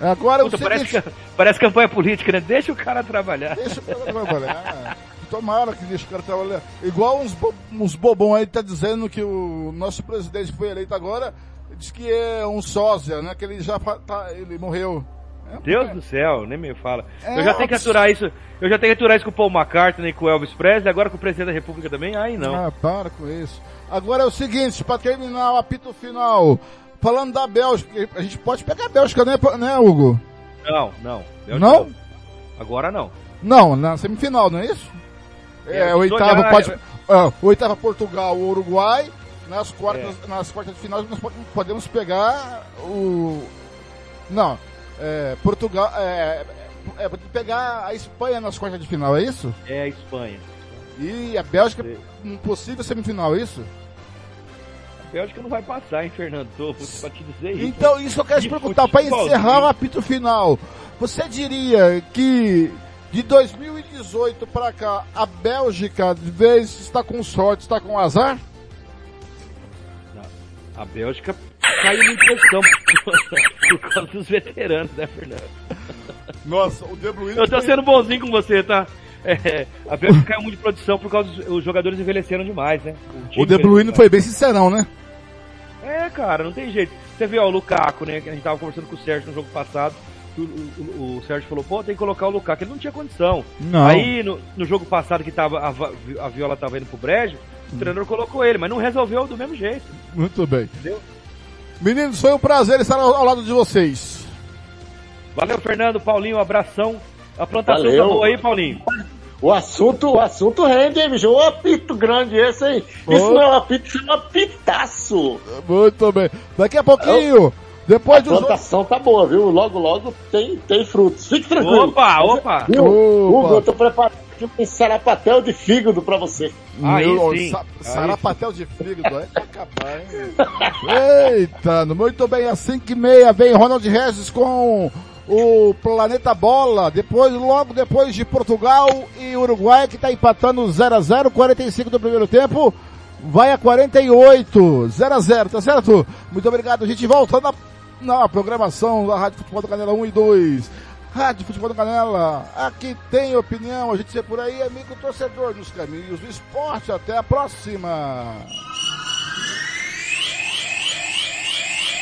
Agora Puta, parece, seguinte, que- parece campanha política, né? Deixa o cara trabalhar. deixa o cara trabalhar. Tomara que deixa o cara trabalhar. Igual uns, bo uns bobão aí tá dizendo que o nosso presidente foi eleito agora diz que é um sósia, né? Que ele já tá, ele morreu. É, Deus do céu, nem me fala. É, eu já tenho que aturar isso. Eu já tenho que aturar isso com o Paul McCartney, com o Elvis Presley, agora com o presidente da República também. Aí não. Ah, para com isso. Agora é o seguinte, pra terminar o apito final, falando da Bélgica, a gente pode pegar a Bélgica, né, né Hugo? Não, não. Bélgica Não? Agora não. Não, na semifinal, não é isso? É, É, oitava já- pode, ah, oitava Portugal, Uruguai, nas quartas, nas quartas de final nós po- podemos pegar o não, é, Portugal, é, é, é, pegar a Espanha nas quartas de final, é isso? É a Espanha. E a Bélgica um possível semifinal, é isso? A Bélgica não vai passar, hein, Fernando? Tô pra te dizer isso. Então, isso eu quero te perguntar, para encerrar o apito final. Você diria que de 2018 para cá, a Bélgica, de vez está com sorte, está com azar? A Bélgica caiu em pressão por causa dos veteranos, né, Fernando? Nossa, o De Bruyne... Eu tô sendo bonzinho com você, tá? É, a Bélgica caiu muito de produção por causa dos os jogadores envelheceram demais, né? time O De Bruyne foi bem sincerão, né? É, cara, não tem jeito. Você viu ó, o Lukaku, né? Que a gente tava conversando com o Sérgio no jogo passado. O, o- o Sérgio falou, pô, tem que colocar o Lukaku. Ele não tinha condição. Não. Aí, no, no jogo passado que tava, a, a Viola tava indo pro brejo, o treinador colocou ele, mas não resolveu do mesmo jeito. Muito bem. Entendeu? Meninos, foi um prazer estar ao, ao lado de vocês. Valeu, Fernando, Paulinho, um abração. A plantação Valeu. tá boa aí, Paulinho. O assunto, o assunto rende, hein, bicho? Ô apito grande esse, hein? Isso Ô. não é um apito, isso é um apitaço. Muito bem. Daqui a pouquinho, depois A do jogo... plantação tá boa, viu? Logo, logo tem, tem frutos. Fique tranquilo. Opa, opa. Viu? Opa. Hugo, eu tô preparado aqui um sarapatel de fígado pra você. Aí Meu, sim. sa- Aí Sarapatel de fígado, aí vai acabar, hein? Eita, muito bem, às 5 e meia vem Ronald Regis com o Planeta Bola, depois, logo depois de Portugal e Uruguai, que tá empatando 0 a 0 45 do primeiro tempo, vai a 48, 0 a 0 tá certo? Muito obrigado, a gente volta na, na programação da Rádio Futebol do Canela 1 e 2. Rádio Futebol da Canela, aqui tem opinião, a gente se por aí, amigo torcedor nos caminhos do esporte. Até a próxima.